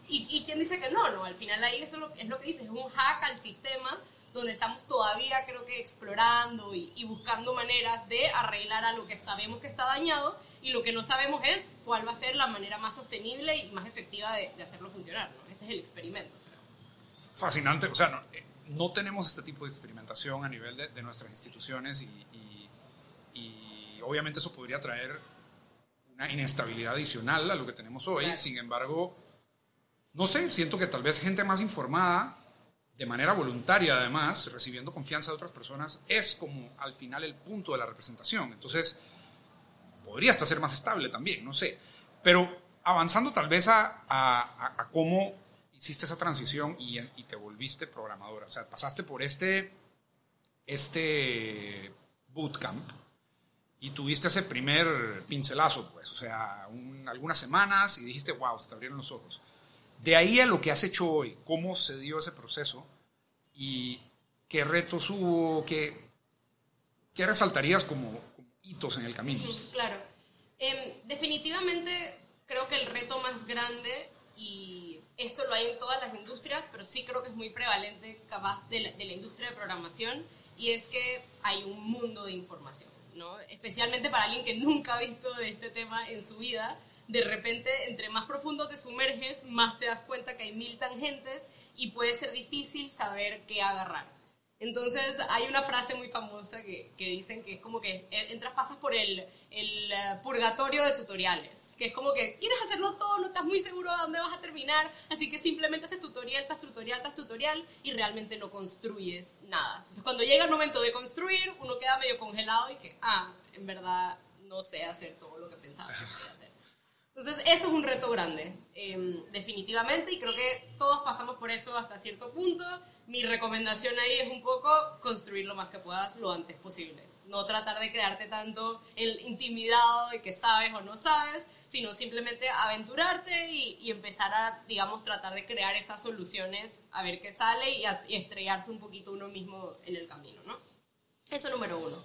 ¿Y, y quién dice que no? No, al final ahí eso es lo, es lo que dice, es un hack al sistema donde estamos todavía creo que explorando y, buscando maneras de arreglar a lo que sabemos que está dañado y lo que no sabemos es cuál va a ser la manera más sostenible y más efectiva de, hacerlo funcionar. Ese es el experimento. Fascinante, o sea, no, eh, tenemos este tipo de experimentación a nivel de, nuestras instituciones y, obviamente eso podría traer una inestabilidad adicional a lo que tenemos hoy. Sin embargo, no sé, siento que tal vez gente más informada de manera voluntaria además, recibiendo confianza de otras personas, es como al final el punto de la representación. Entonces, podría hasta ser más estable también, no sé. Pero avanzando tal vez a, cómo hiciste esa transición y, y, te volviste programadora. O sea, pasaste por este, este bootcamp y tuviste ese primer pincelazo, pues, o sea, algunas semanas y dijiste, wow, se te abrieron los ojos. De ahí a lo que has hecho hoy, cómo se dio ese proceso y qué retos hubo, qué, qué resaltarías como, hitos en el camino. Claro. Em, definitivamente creo que el reto más grande, y esto lo hay en todas las industrias, pero sí creo que es muy prevalente capaz de la, de la industria de programación, y es que hay un mundo de información. ¿no? Especialmente para alguien que nunca ha visto de este tema en su vida, de repente, entre más profundo te sumerges, más te das cuenta que hay mil tangentes y puede ser difícil saber qué agarrar. Entonces, hay una frase muy famosa que, que dicen que es como que entras, pasas por el, el, eh, purgatorio de tutoriales, que es como que quieres hacerlo todo, no estás muy seguro de dónde vas a terminar, así que simplemente haces tutorial tras tutorial tras tutorial y realmente no construyes nada. Entonces, cuando llega el momento de construir, uno queda medio congelado y que, ah, en verdad no sé hacer todo lo que pensaba. Entonces, eso es un reto grande, em, definitivamente, y creo que todos pasamos por eso hasta cierto punto. Mi recomendación ahí es un poco construir lo más que puedas lo antes posible. No tratar de quedarte tanto el intimidado de que sabes o no sabes, sino simplemente aventurarte y, empezar a, digamos, tratar de crear esas soluciones, a ver qué sale y, estrellarse un poquito uno mismo en el camino, ¿no? Eso número uno.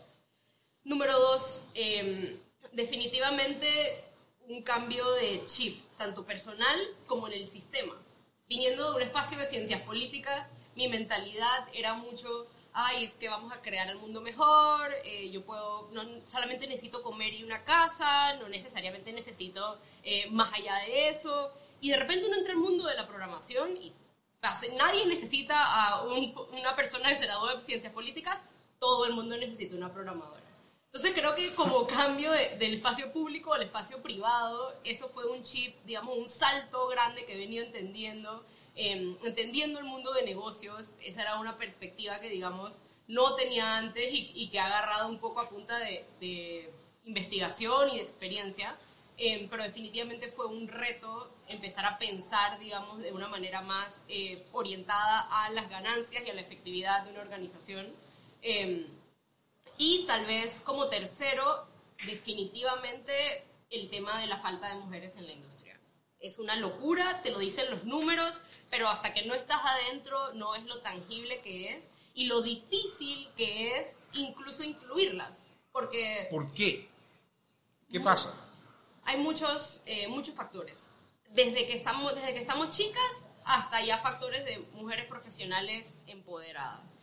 Número dos, em, definitivamente un cambio de chip, tanto personal como en el sistema. Viniendo de un espacio de ciencias políticas, mi mentalidad era mucho, ay, es que vamos a crear el mundo mejor, eh, yo puedo, no solamente necesito comer y una casa, no necesariamente necesito eh, más allá de eso. Y de repente uno entra al mundo de la programación y nadie necesita a una persona que se graduó de ciencias políticas, todo el mundo necesita una programadora. Entonces creo que como cambio del espacio público al espacio privado, eso fue un chip, digamos, un salto grande que he venido entendiendo, em, entendiendo el mundo de negocios. Esa era una perspectiva que, digamos, no tenía antes y, que ha agarrado un poco a punta de, investigación y de experiencia, eh, pero definitivamente fue un reto empezar a pensar, digamos, de una manera más eh, orientada a las ganancias y a la efectividad de una organización. Eh, y tal vez como tercero, definitivamente el tema de la falta de mujeres en la industria. Es una locura, te lo dicen los números, pero hasta que no estás adentro no es lo tangible que es y lo difícil que es incluso incluirlas. Porque ¿Por qué? ¿Qué pasa? hay muchos, eh, muchos factores. Desde que, estamos, desde que estamos chicas hasta ya factores de mujeres profesionales empoderadas.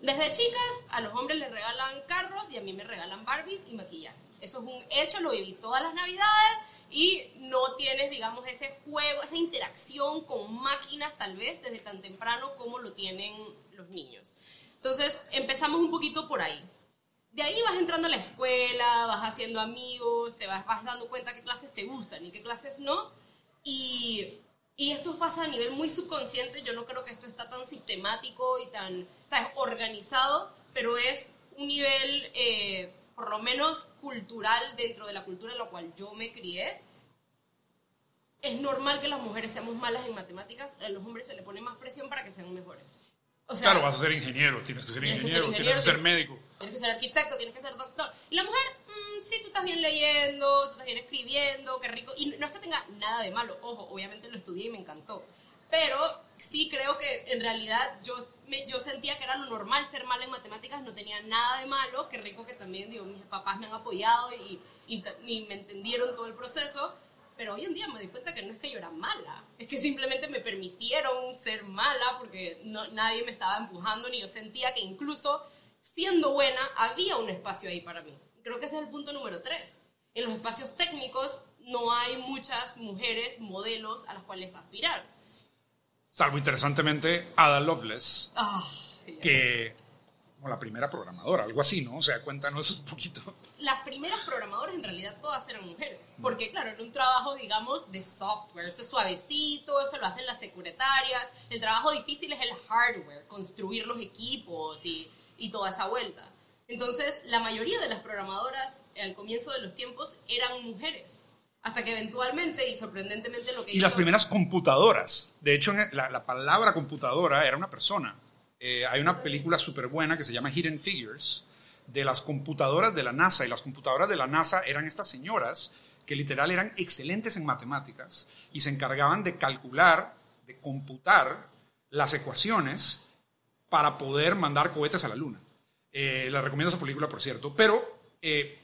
Desde chicas a los hombres les regalan carros y a mí me regalan Barbies y maquillaje. Eso es un hecho, lo viví todas las navidades y no tienes, digamos, ese juego, esa interacción con máquinas tal vez desde tan temprano como lo tienen los niños. Entonces empezamos un poquito por ahí. De ahí vas entrando a la escuela, vas haciendo amigos, te vas, vas dando cuenta qué clases te gustan y qué clases no. Y, y esto pasa a nivel muy subconsciente. Yo no creo que esto está tan sistemático y tan, ¿sabes?, organizado, pero es un nivel, eh, por lo menos cultural, dentro de la cultura en la cual yo me crié. Es normal que las mujeres seamos malas en matemáticas, a los hombres se le pone más presión para que sean mejores. O sea, claro, vas a ser ingeniero, tienes que ser Tienes que ingeniero, ser tienes que ser ingeniero, médico. Tienes que ser arquitecto, tienes que ser doctor. Y la mujer, sí, tú estás bien leyendo, tú estás bien escribiendo, qué rico. Y no es que tenga nada de malo, ojo, obviamente lo estudié y me encantó. Pero sí creo que en realidad yo, me- yo sentía que era lo normal ser mala en matemáticas, no tenía nada de malo, qué rico que también, digo, mis papás me han apoyado y, y, y me entendieron todo el proceso. Pero hoy en día me di cuenta que no es que yo era mala, es que simplemente me permitieron ser mala porque no, nadie me estaba empujando ni yo sentía que incluso siendo buena había un espacio ahí para mí. Creo que ese es el punto número tres. En los espacios técnicos no hay muchas mujeres modelos a las cuales aspirar. Salvo interesantemente Ada Lovelace, Ah, que como la primera programadora, algo así, ¿no? O sea, cuéntanos un poquito. las primeras programadoras en realidad todas eran mujeres, porque claro, era un trabajo, digamos, de software, eso es suavecito, eso lo hacen las secretarias, el trabajo difícil es el hardware, construir los equipos y, y toda esa vuelta. Entonces, la mayoría de las programadoras al comienzo de los tiempos eran mujeres, hasta que eventualmente y sorprendentemente lo que Y las primeras computadoras. De hecho, la palabra computadora era una persona. Eh, hay una película súper buena que se llama Hidden Figures, de las computadoras de la NASA. Y las computadoras de la NASA eran estas señoras que literal eran excelentes en matemáticas y se encargaban de calcular, de computar las ecuaciones para poder mandar cohetes a la Luna. Eh, les recomiendo esa película, por cierto. Pero eh,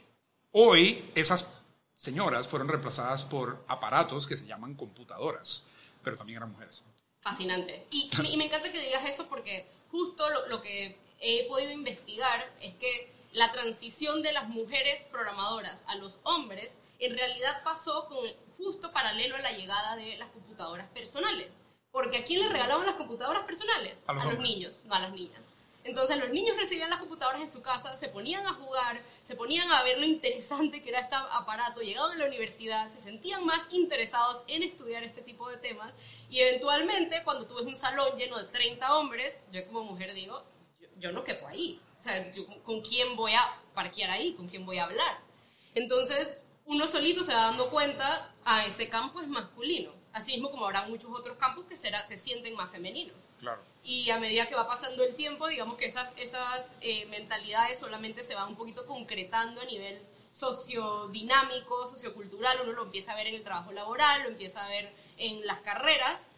hoy esas señoras fueron reemplazadas por aparatos que se llaman computadoras, pero también eran mujeres. Fascinante. Y, y me- encanta que digas eso porque justo lo, lo que he podido investigar es que la transición de las mujeres programadoras a los hombres en realidad pasó con, justo paralelo a la llegada de las computadoras personales. Porque ¿a quién le regalaban las computadoras personales? A los niños, no a las niñas. Entonces los niños recibían las computadoras en su casa, se ponían a jugar, se ponían a ver lo interesante que era este aparato, llegaban a la universidad, se sentían más interesados en estudiar este tipo de temas y eventualmente cuando tú ves un salón lleno de 30 hombres, yo como mujer digo, yo, yo no quepo ahí. O sea, ¿con quién voy a parquear ahí? ¿Con quién voy a hablar? Entonces uno solito se va dando cuenta, a ese campo es masculino. Así mismo como habrá muchos otros campos que se sienten más femeninos. Claro. Y a medida que va pasando el tiempo, digamos que esas, esas eh, mentalidades solamente se van un poquito concretando a nivel sociodinámico, sociocultural. Uno lo empieza a ver en el trabajo laboral, lo empieza a ver en las carreras.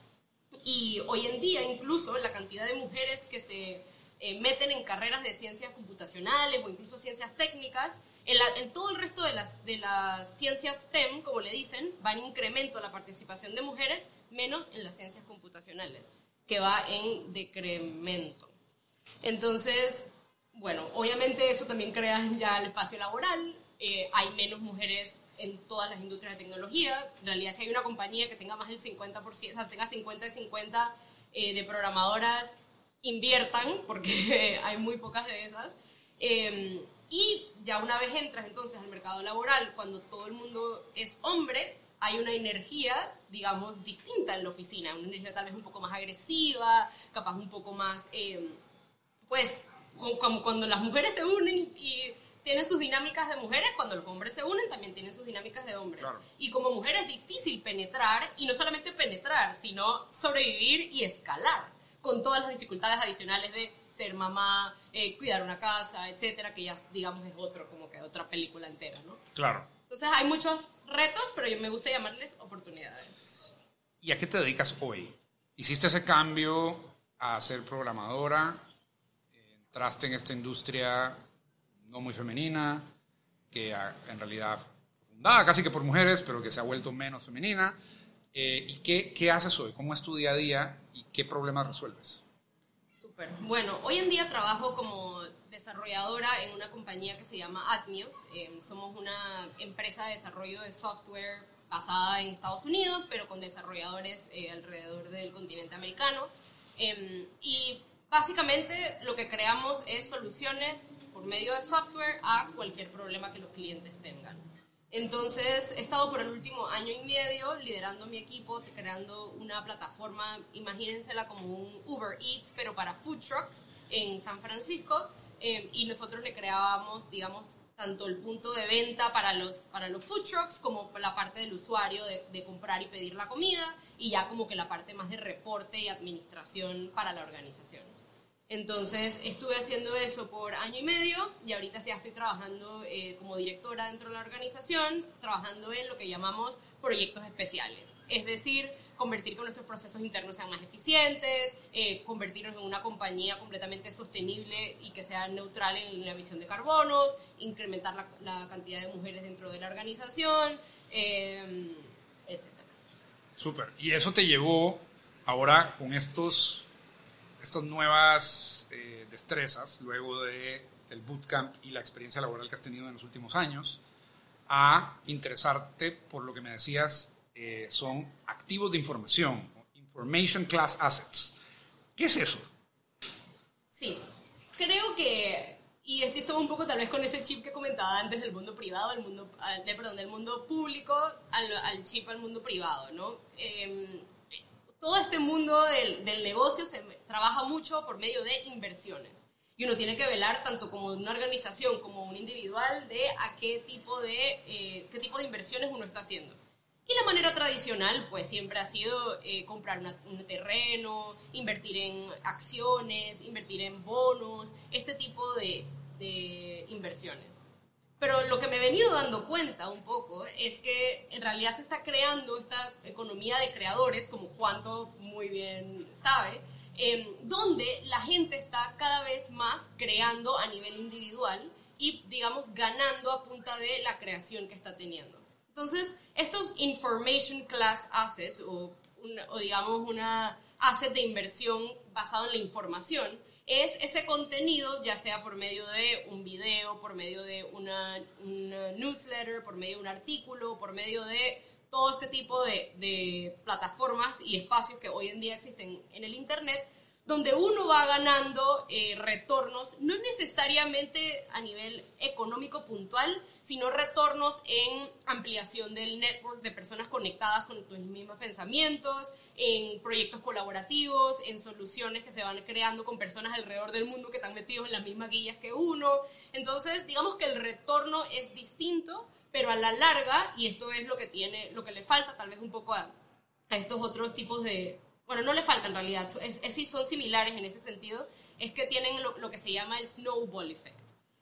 Y hoy en día, incluso la cantidad de mujeres que se eh, meten en carreras de ciencias computacionales o incluso ciencias técnicas, en, todo el resto de las, de las ciencias STEM, como le dicen, va en incremento la participación de mujeres, menos en las ciencias computacionales, que va en decremento. Entonces, bueno, obviamente eso también crea ya el espacio laboral, eh, hay menos mujeres en todas las industrias de tecnología, en realidad si hay una compañía que tenga más del 50%, o sea, tenga 50 y 50 eh, de programadoras, inviertan, porque hay muy pocas de esas. Eh, y ya una vez entras entonces al mercado laboral, cuando todo el mundo es hombre, hay una energía, digamos, distinta en la oficina, una energía tal vez un poco más agresiva, capaz un poco más, eh, pues, co- como cuando las mujeres se unen y tienen sus dinámicas de mujeres, cuando los hombres se unen también tienen sus dinámicas de hombres. Claro. Y como mujer es difícil penetrar, y no solamente penetrar, sino sobrevivir y escalar, con todas las dificultades adicionales de ser mamá, eh, cuidar una casa, etcétera, que ya digamos es otro, como que otra película entera, ¿no? Claro. Entonces hay muchos retos, pero yo me gusta llamarles oportunidades. ¿Y a qué te dedicas hoy? ¿Hiciste ese cambio a ser programadora? ¿Entraste en esta industria no muy femenina, que en realidad fundada casi que por mujeres, pero que se ha vuelto menos femenina? Eh, ¿Y qué, qué haces hoy? ¿Cómo es tu día a día y qué problemas resuelves? Súper. Bueno, hoy en día trabajo como desarrolladora en una compañía que se llama Atmios. Eh, somos una empresa de desarrollo de software basada en Estados Unidos, pero con desarrolladores eh, alrededor del continente americano. Eh, y básicamente lo que creamos es soluciones por medio de software a cualquier problema que los clientes tengan. Entonces, he estado por el último año y medio liderando mi equipo, creando una plataforma, imagínensela como un Uber Eats, pero para food trucks en San Francisco. Eh, y nosotros le creábamos, digamos, tanto el punto de venta para los, para los food trucks como la parte del usuario de, de comprar y pedir la comida y ya como que la parte más de reporte y administración para la organización. Entonces estuve haciendo eso por año y medio y ahorita ya estoy trabajando eh, como directora dentro de la organización, trabajando en lo que llamamos proyectos especiales. Es decir, convertir que nuestros procesos internos sean más eficientes, eh, convertirnos en una compañía completamente sostenible y que sea neutral en la emisión de carbonos, incrementar la, cantidad de mujeres dentro de la organización, eh, etc. Súper. Y eso te llevó ahora con estos estas nuevas eh, destrezas, luego de, del bootcamp y la experiencia laboral que has tenido en los últimos años, a interesarte por lo que me decías, eh, son activos de información, Information Class Assets. ¿Qué es eso? Sí, creo que, y esto estuvo un poco tal vez con ese chip que comentaba antes del mundo privado, del mundo, de, perdón, del mundo público al, al chip al mundo privado, ¿no? Eh, todo este mundo del, del, negocio se trabaja mucho por medio de inversiones. Y uno tiene que velar tanto como una organización como un individual de a qué tipo de, eh, qué tipo de inversiones uno está haciendo. Y la manera tradicional, pues siempre ha sido eh, comprar una, un terreno, invertir en acciones, invertir en bonos, este tipo de, de inversiones. Pero lo que me he venido dando cuenta un poco es que en realidad se está creando esta economía de creadores, como Juanto muy bien sabe, eh, donde la gente está cada vez más creando a nivel individual y, digamos, ganando a punta de la creación que está teniendo. Entonces, estos information class assets, o, digamos una asset de inversión basado en la información, es ese contenido, ya sea por medio de un video, por medio de una, una newsletter, por medio de un artículo, por medio de todo este tipo de, de, plataformas y espacios que hoy en día existen en el Internet, donde uno va ganando eh, retornos, no necesariamente a nivel económico puntual, sino retornos en ampliación del network de personas conectadas con tus mismos pensamientos, en proyectos colaborativos, en soluciones que se van creando con personas alrededor del mundo que están metidos en las mismas guías que uno. Entonces, digamos que el retorno es distinto, pero a la larga, y esto es lo que tiene, lo que le falta tal vez un poco a, a estos otros tipos de, bueno, no le falta en realidad, es, es, son similares en ese sentido, es que tienen lo, lo, que se llama el snowball effect.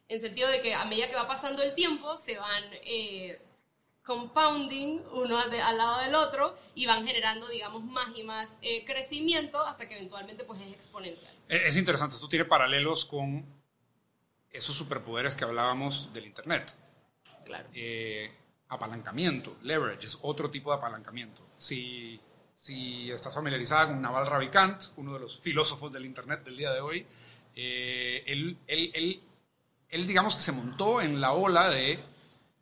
En sentido de que a medida que va pasando el tiempo, se van eh, compounding uno de, al lado del otro y van generando, digamos, más y más eh, crecimiento hasta que eventualmente pues es exponencial. Es interesante, esto tiene paralelos con esos superpoderes que hablábamos del Internet. Claro. Eh, apalancamiento, leverage, es otro tipo de apalancamiento. Si si estás familiarizada con Naval Ravikant, uno de los filósofos del Internet del día de hoy, eh, él, él, él, él, digamos que se montó en la ola de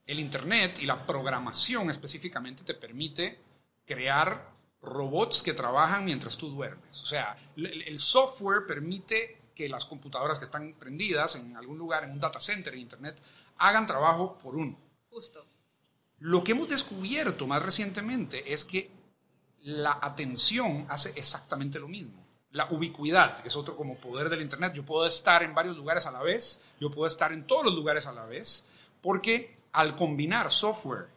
el Internet y la programación específicamente te permite crear robots que trabajan mientras tú duermes. O sea, el, software permite que las computadoras que están prendidas en algún lugar, en un data center en Internet, hagan trabajo por uno. Justo. Lo que hemos descubierto más recientemente es que la atención hace exactamente lo mismo. la ubicuidad, que es otro como poder del Internet. Yo puedo estar en varios lugares a la vez, yo puedo estar en todos los lugares a la vez, porque al combinar software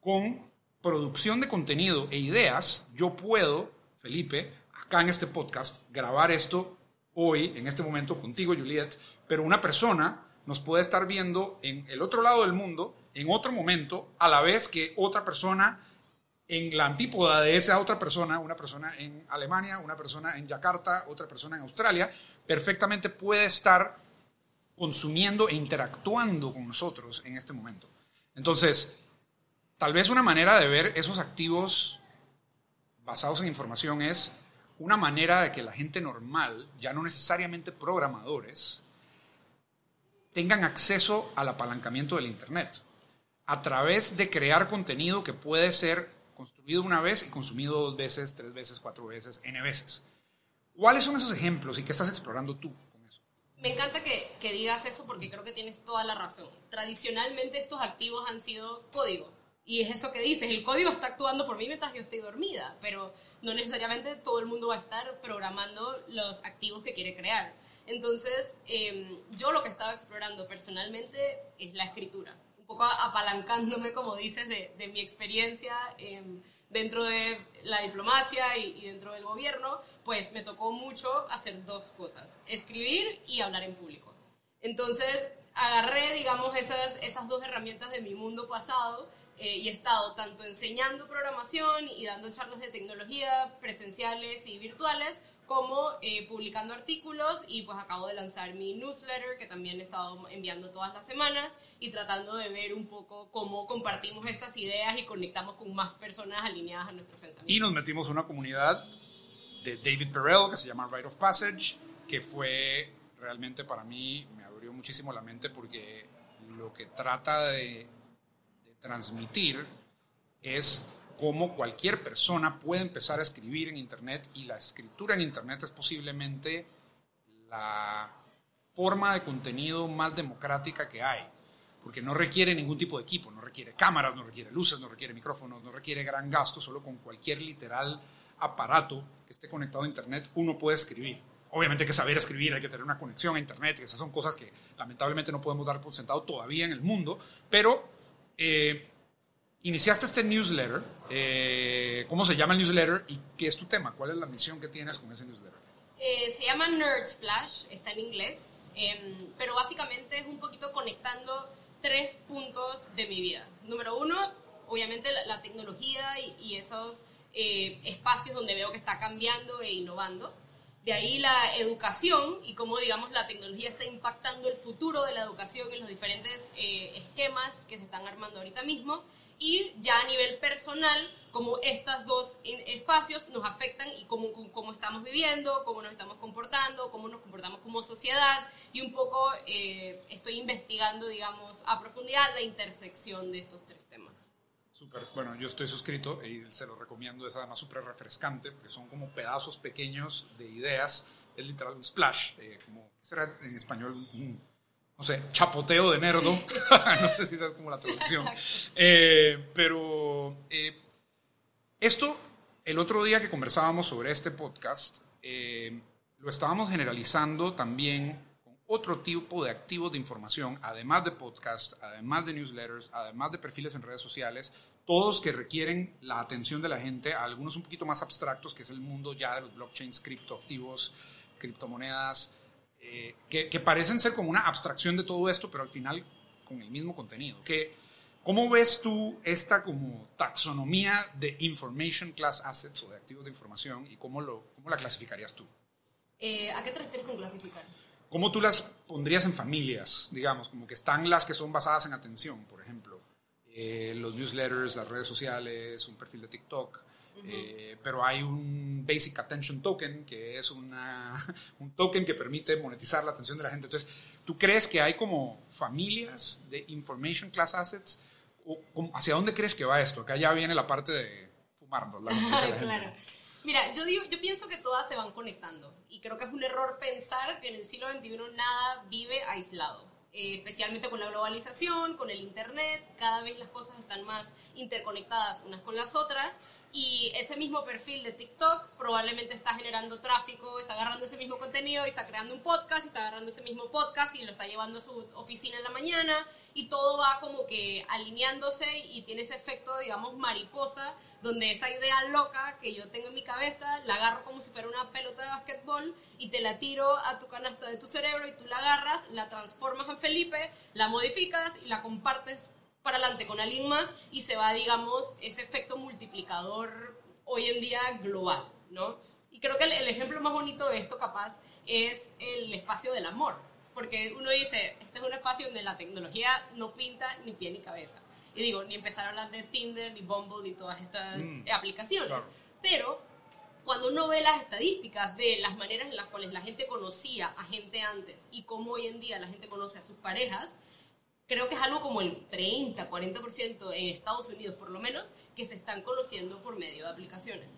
con producción de contenido e ideas, yo puedo, Felipe, acá en este podcast, grabar esto hoy, en este momento contigo, Juliet, pero una persona nos puede estar viendo en el otro lado del mundo, en otro momento, a la vez que otra persona en la antípoda de esa otra persona, una persona en Alemania, una persona en Yakarta, otra persona en Australia, perfectamente puede estar consumiendo e interactuando con nosotros en este momento. Entonces, tal vez una manera de ver esos activos basados en información es una manera de que la gente normal, ya no necesariamente programadores, tengan acceso al apalancamiento del Internet a través de crear contenido que puede ser construido una vez y consumido dos veces, tres veces, cuatro veces, n veces. ¿Cuáles son esos ejemplos y qué estás explorando tú con eso? Me encanta que, que digas eso porque creo que tienes toda la razón. Tradicionalmente estos activos han sido código. Y es eso que dices, el código está actuando por mí mientras yo estoy dormida, pero no necesariamente todo el mundo va a estar programando los activos que quiere crear. Entonces, em, yo lo que estaba explorando personalmente es la escritura un poco apalancándome, como dices, de, mi experiencia em, dentro de la diplomacia y, dentro del gobierno, pues me tocó mucho hacer dos cosas, escribir y hablar en público. Entonces, agarré, digamos, esas, esas dos herramientas de mi mundo pasado eh, y he estado tanto enseñando programación y dando charlas de tecnología presenciales y virtuales, como eh, publicando artículos y pues acabo de lanzar mi newsletter que también he estado enviando todas las semanas y tratando de ver un poco cómo compartimos esas ideas y conectamos con más personas alineadas a nuestros pensamientos. Y nos metimos en una comunidad de David Perel que se llama Rite of Passage, que fue realmente para mí, me abrió muchísimo la mente porque lo que trata de, de transmitir es cómo cualquier persona puede empezar a escribir en Internet y la escritura en Internet es posiblemente la forma de contenido más democrática que hay, porque no requiere ningún tipo de equipo, no requiere cámaras, no requiere luces, no requiere micrófonos, no requiere gran gasto, solo con cualquier literal aparato que esté conectado a Internet uno puede escribir. Obviamente hay que saber escribir, hay que tener una conexión a Internet, esas son cosas que lamentablemente no podemos dar por sentado todavía en el mundo, pero eh, iniciaste este newsletter. Eh, ¿Cómo se llama el newsletter y qué es tu tema? ¿Cuál es la misión que tienes con ese newsletter? Eh, se llama Nerd Splash, está en inglés, em, pero básicamente es un poquito conectando tres puntos de mi vida. Número uno, obviamente la, tecnología y, y esos eh, espacios donde veo que está cambiando e innovando. De ahí la educación y cómo, digamos, la tecnología está impactando el futuro de la educación en los diferentes esquemas que se están armando ahorita mismo y ya a nivel personal, como estos dos espacios nos afectan y cómo, cómo estamos viviendo, cómo nos estamos comportando, cómo nos comportamos como sociedad y un poco eh, estoy investigando, digamos, a profundidad la intersección de estos tres temas. Súper, bueno, yo estoy suscrito y se lo recomiendo, es además súper refrescante porque son como pedazos pequeños de ideas, es literal un splash, eh, como, ¿qué será en español? Un, no sé, chapoteo de nerdo. no sé si esa es como la traducción. Eh, pero eh, esto, el otro día que conversábamos sobre este podcast, eh, lo estábamos generalizando también con otro tipo de activos de información, además de podcast, además de newsletters, además de perfiles en redes sociales, todos que requieren la atención de la gente, algunos un poquito más abstractos, que es el mundo ya de los blockchains, criptoactivos, criptomonedas, eh, que, parecen ser como una abstracción de todo esto, pero al final con el mismo contenido. Que, ¿Cómo ves tú esta como taxonomía de information class assets o de activos de información y cómo, lo, cómo la clasificarías tú? Eh, ¿A qué te refieres con clasificar? ¿Cómo tú las pondrías en familias, digamos, como que están las que son basadas en atención, por ejemplo, eh, los newsletters, las redes sociales, un perfil de TikTok, eh, pero hay un Basic Attention Token, que es una, un token que permite monetizar la atención de la gente. Entonces, ¿tú crees que hay como familias de Information Class Assets? ¿O, ¿Hacia dónde crees que va esto? Acá ya viene la parte de fumarnos. La claro. Mira, yo, digo, yo pienso que todas se van conectando y creo que es un error pensar que en el siglo XXI nada vive aislado. Eh, especialmente con la globalización, con el Internet, cada vez las cosas están más interconectadas unas con las otras y ese mismo perfil de TikTok probablemente está generando tráfico, está agarrando ese mismo contenido y está creando un podcast, está agarrando ese mismo podcast y lo está llevando a su oficina en la mañana y todo va como que alineándose y tiene ese efecto, digamos, mariposa, donde esa idea loca que yo tengo en mi cabeza la agarro como si fuera una pelota de básquetbol y te la tiro a tu canasta de tu cerebro y tú la agarras, la transformas en Felipe, la modificas y la compartes para adelante con alguien más y se va, digamos, ese efecto multiplicador hoy en día global, ¿no? Y creo que el, ejemplo más bonito de esto, capaz, es el espacio del amor. Porque uno dice, este es un espacio donde la tecnología no pinta ni pie ni cabeza. Y digo, ni empezar a hablar de Tinder, ni Bumble, ni todas estas mm, aplicaciones. Pero cuando uno ve las estadísticas de las maneras en las cuales la gente conocía a gente antes y cómo hoy en día la gente conoce a sus parejas, creo que es algo como el 30, 40% en Estados Unidos por lo menos, que se están conociendo por medio de aplicaciones.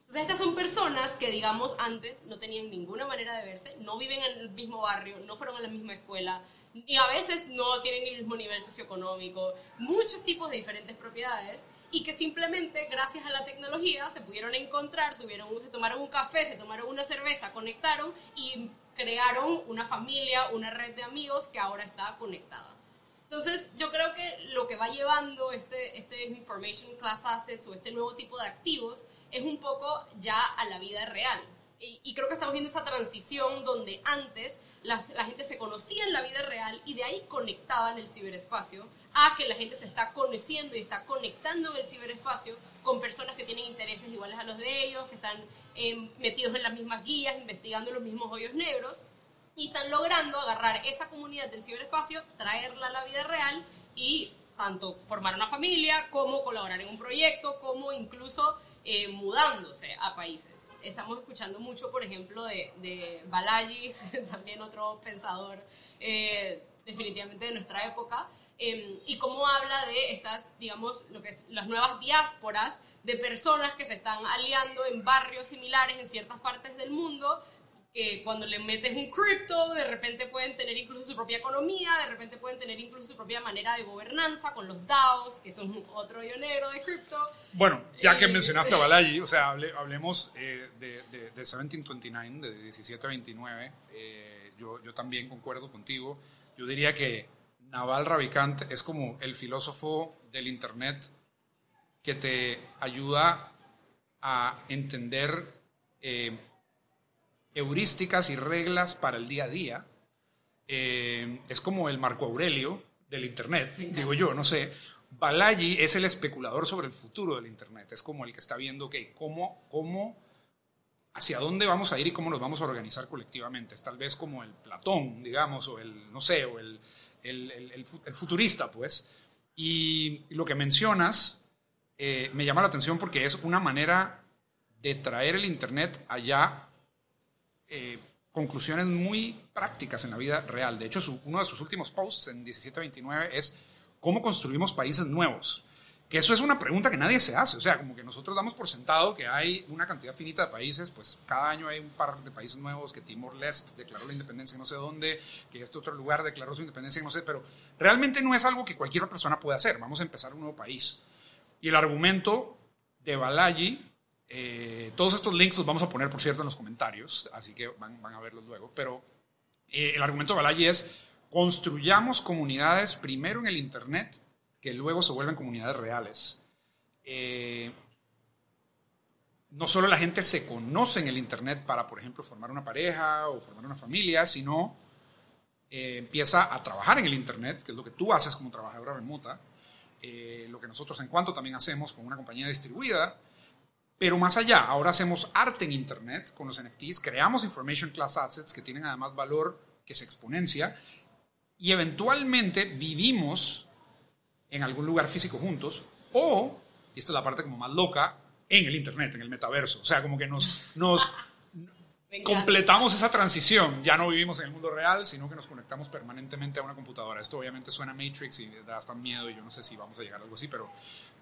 Entonces estas son personas que, digamos, antes no tenían ninguna manera de verse, no viven en el mismo barrio, no fueron a la misma escuela, y a veces no tienen el mismo nivel socioeconómico, muchos tipos de diferentes propiedades, y que simplemente gracias a la tecnología se pudieron encontrar, tuvieron, se tomaron un café, se tomaron una cerveza, conectaron y crearon una familia, una red de amigos que ahora está conectada. Entonces, yo creo que lo que va llevando este, este Information Class Assets o este nuevo tipo de activos es un poco ya a la vida real. Y, creo que estamos viendo esa transición donde antes la, la, gente se conocía en la vida real y de ahí conectaba en el ciberespacio a que la gente se está conociendo y está conectando en el ciberespacio con personas que tienen intereses iguales a los de ellos, que están eh, metidos en las mismas guías, investigando los mismos hoyos negros y están logrando agarrar esa comunidad del ciberespacio, traerla a la vida real y tanto formar una familia, como colaborar en un proyecto, como incluso eh, mudándose a países. Estamos escuchando mucho, por ejemplo, de, de Balayis, también otro pensador eh, definitivamente de nuestra época, em, y cómo habla de estas, digamos, lo que es las nuevas diásporas de personas que se están aliando en barrios similares en ciertas partes del mundo que cuando le metes un cripto, de repente pueden tener incluso su propia economía, de repente pueden tener incluso su propia manera de gobernanza con los DAOs, que son otro negro de cripto. Bueno, ya que eh, mencionaste a Balaji, o sea, hablemos eh, de, de, 1729, de 1729, eh, yo, yo también concuerdo contigo. Yo diría que Naval Ravikant es como el filósofo del Internet que te ayuda a entender heurísticas y reglas para el día a día. Eh, es como el Marco Aurelio del Internet, digo yo, no sé. Balaji es el especulador sobre el futuro del Internet, es como el que está viendo que cómo, cómo, hacia dónde vamos a ir y cómo nos vamos a organizar colectivamente. Es tal vez como el Platón, digamos, o el, no sé, o el, el, el, futurista, pues. Y lo que mencionas eh, me llama la atención porque es una manera de traer el Internet allá eh, conclusiones muy prácticas en la vida real. De hecho, uno de sus últimos posts en 1729 es cómo construimos países nuevos. Que eso es una pregunta que nadie se hace. O sea, como que nosotros damos por sentado que hay una cantidad finita de países, pues cada año hay un par de países nuevos, que Timor-Leste declaró la independencia en no sé dónde, que este otro lugar declaró su independencia en no sé, pero realmente no es algo que cualquier persona puede hacer. Vamos a empezar un nuevo país. Y el argumento de Balaji eh, todos estos links los vamos a poner, por cierto, en los comentarios, así que van, a verlos luego. Pero eh, el argumento de Balaji es, construyamos comunidades primero en el Internet, que luego se vuelven comunidades reales. Eh, no solo la gente se conoce en el Internet para, por ejemplo, formar una pareja o formar una familia, sino empieza a trabajar en el Internet, que es lo que tú haces como trabajadora remota, lo que nosotros en cuanto también hacemos con una compañía distribuida, pero más allá, ahora hacemos arte en Internet con los NFTs, creamos Information Class Assets que tienen además valor que se exponencia y eventualmente vivimos en algún lugar físico juntos o, y esta es la parte como más loca, en el Internet, en el metaverso. O sea, como que nos, nos completamos esa transición. Ya no vivimos en el mundo real, sino que nos conectamos permanentemente a una computadora. Esto obviamente suena Matrix y da hasta miedo y yo no sé si vamos a llegar a algo así, pero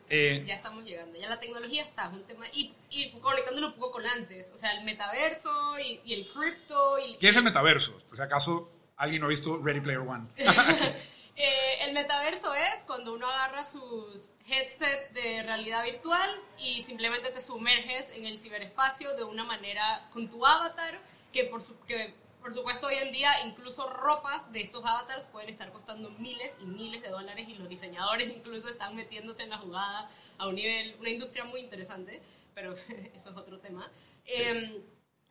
eh, ya estamos llegando, ya la tecnología está, es un tema, y, y conectándolo un poco con antes, o sea, el metaverso y, el cripto. Y, ¿Qué es el metaverso? Por si acaso alguien no ha visto Ready Player One. Eh, el el metaverso es cuando uno agarra sus headsets de realidad virtual y simplemente te sumerges en el ciberespacio de una manera con tu avatar, que por, su, que por supuesto hoy en día incluso ropas de estos avatars pueden estar costando miles y miles de dólares y los diseñadores incluso están metiéndose en la jugada a un nivel, una industria muy interesante, pero eso es otro tema. Em,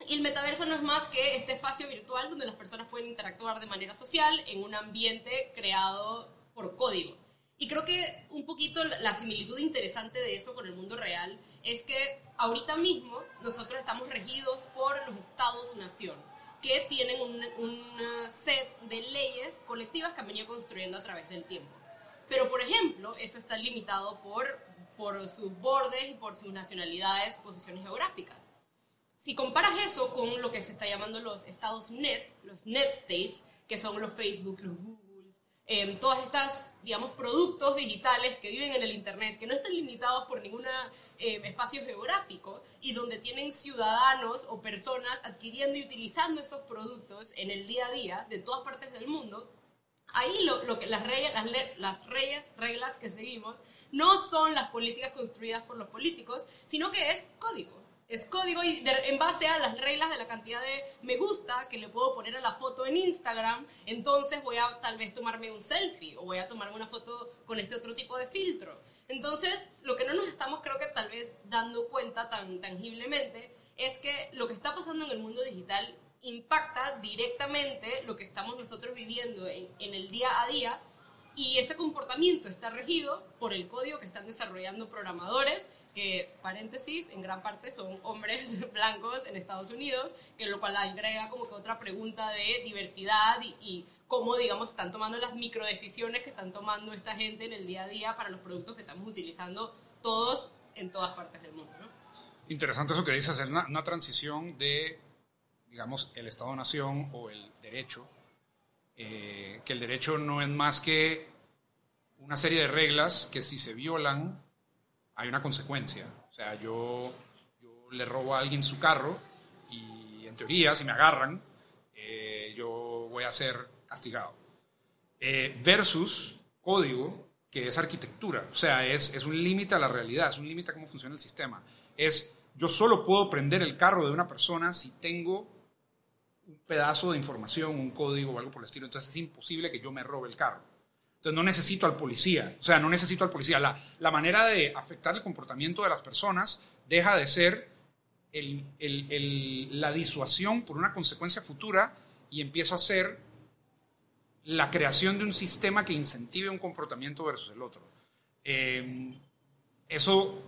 y el metaverso no es más que este espacio virtual donde las personas pueden interactuar de manera social en un ambiente creado por código. Y creo que un poquito la similitud interesante de eso con el mundo real es que ahorita mismo nosotros estamos regidos por los estados-nación, que tienen un, un, set de leyes colectivas que han venido construyendo a través del tiempo. Pero, por ejemplo, eso está limitado por, por sus bordes y por sus nacionalidades, posiciones geográficas. Si comparas eso con lo que se está llamando los estados net, los net states, que son los Facebook, los Google, eh, todas estas, digamos, productos digitales que viven en el Internet, que no están limitados por ningún eh, espacio geográfico y donde tienen ciudadanos o personas adquiriendo y utilizando esos productos en el día a día de todas partes del mundo, ahí lo, lo que las, reyes, las, las reyes, reglas que seguimos no son las políticas construidas por los políticos, sino que es código es código y en base a las reglas de la cantidad de me gusta que le puedo poner a la foto en Instagram, entonces voy a tal vez tomarme un selfie o voy a tomarme una foto con este otro tipo de filtro. Entonces, lo que no nos estamos creo que tal vez dando cuenta tan tangiblemente es que lo que está pasando en el mundo digital impacta directamente lo que estamos nosotros viviendo en, en el día a día y ese comportamiento está regido por el código que están desarrollando programadores que, paréntesis, en gran parte son hombres blancos en Estados Unidos, que lo cual agrega como que otra pregunta de diversidad y, cómo, digamos, están tomando las microdecisiones que están tomando esta gente en el día a día para los productos que estamos utilizando todos en todas partes del mundo. ¿no? Interesante eso que dices, es una, una transición de, digamos, el Estado-Nación o el derecho, eh, que el derecho no es más que una serie de reglas que si se violan hay una consecuencia. O sea, yo, yo le robo a alguien su carro y en teoría, si me agarran, eh, yo voy a ser castigado. Eh, versus código, que es arquitectura. O sea, es, es un límite a la realidad, es un límite a cómo funciona el sistema. Es, yo solo puedo prender el carro de una persona si tengo un pedazo de información, un código o algo por el estilo. Entonces es imposible que yo me robe el carro. Entonces no necesito al policía, o sea, no necesito al policía. La, la manera de afectar el comportamiento de las personas deja de ser el, el, la disuasión por una consecuencia futura y empieza a ser la creación de un sistema que incentive un comportamiento versus el otro. Eh, eso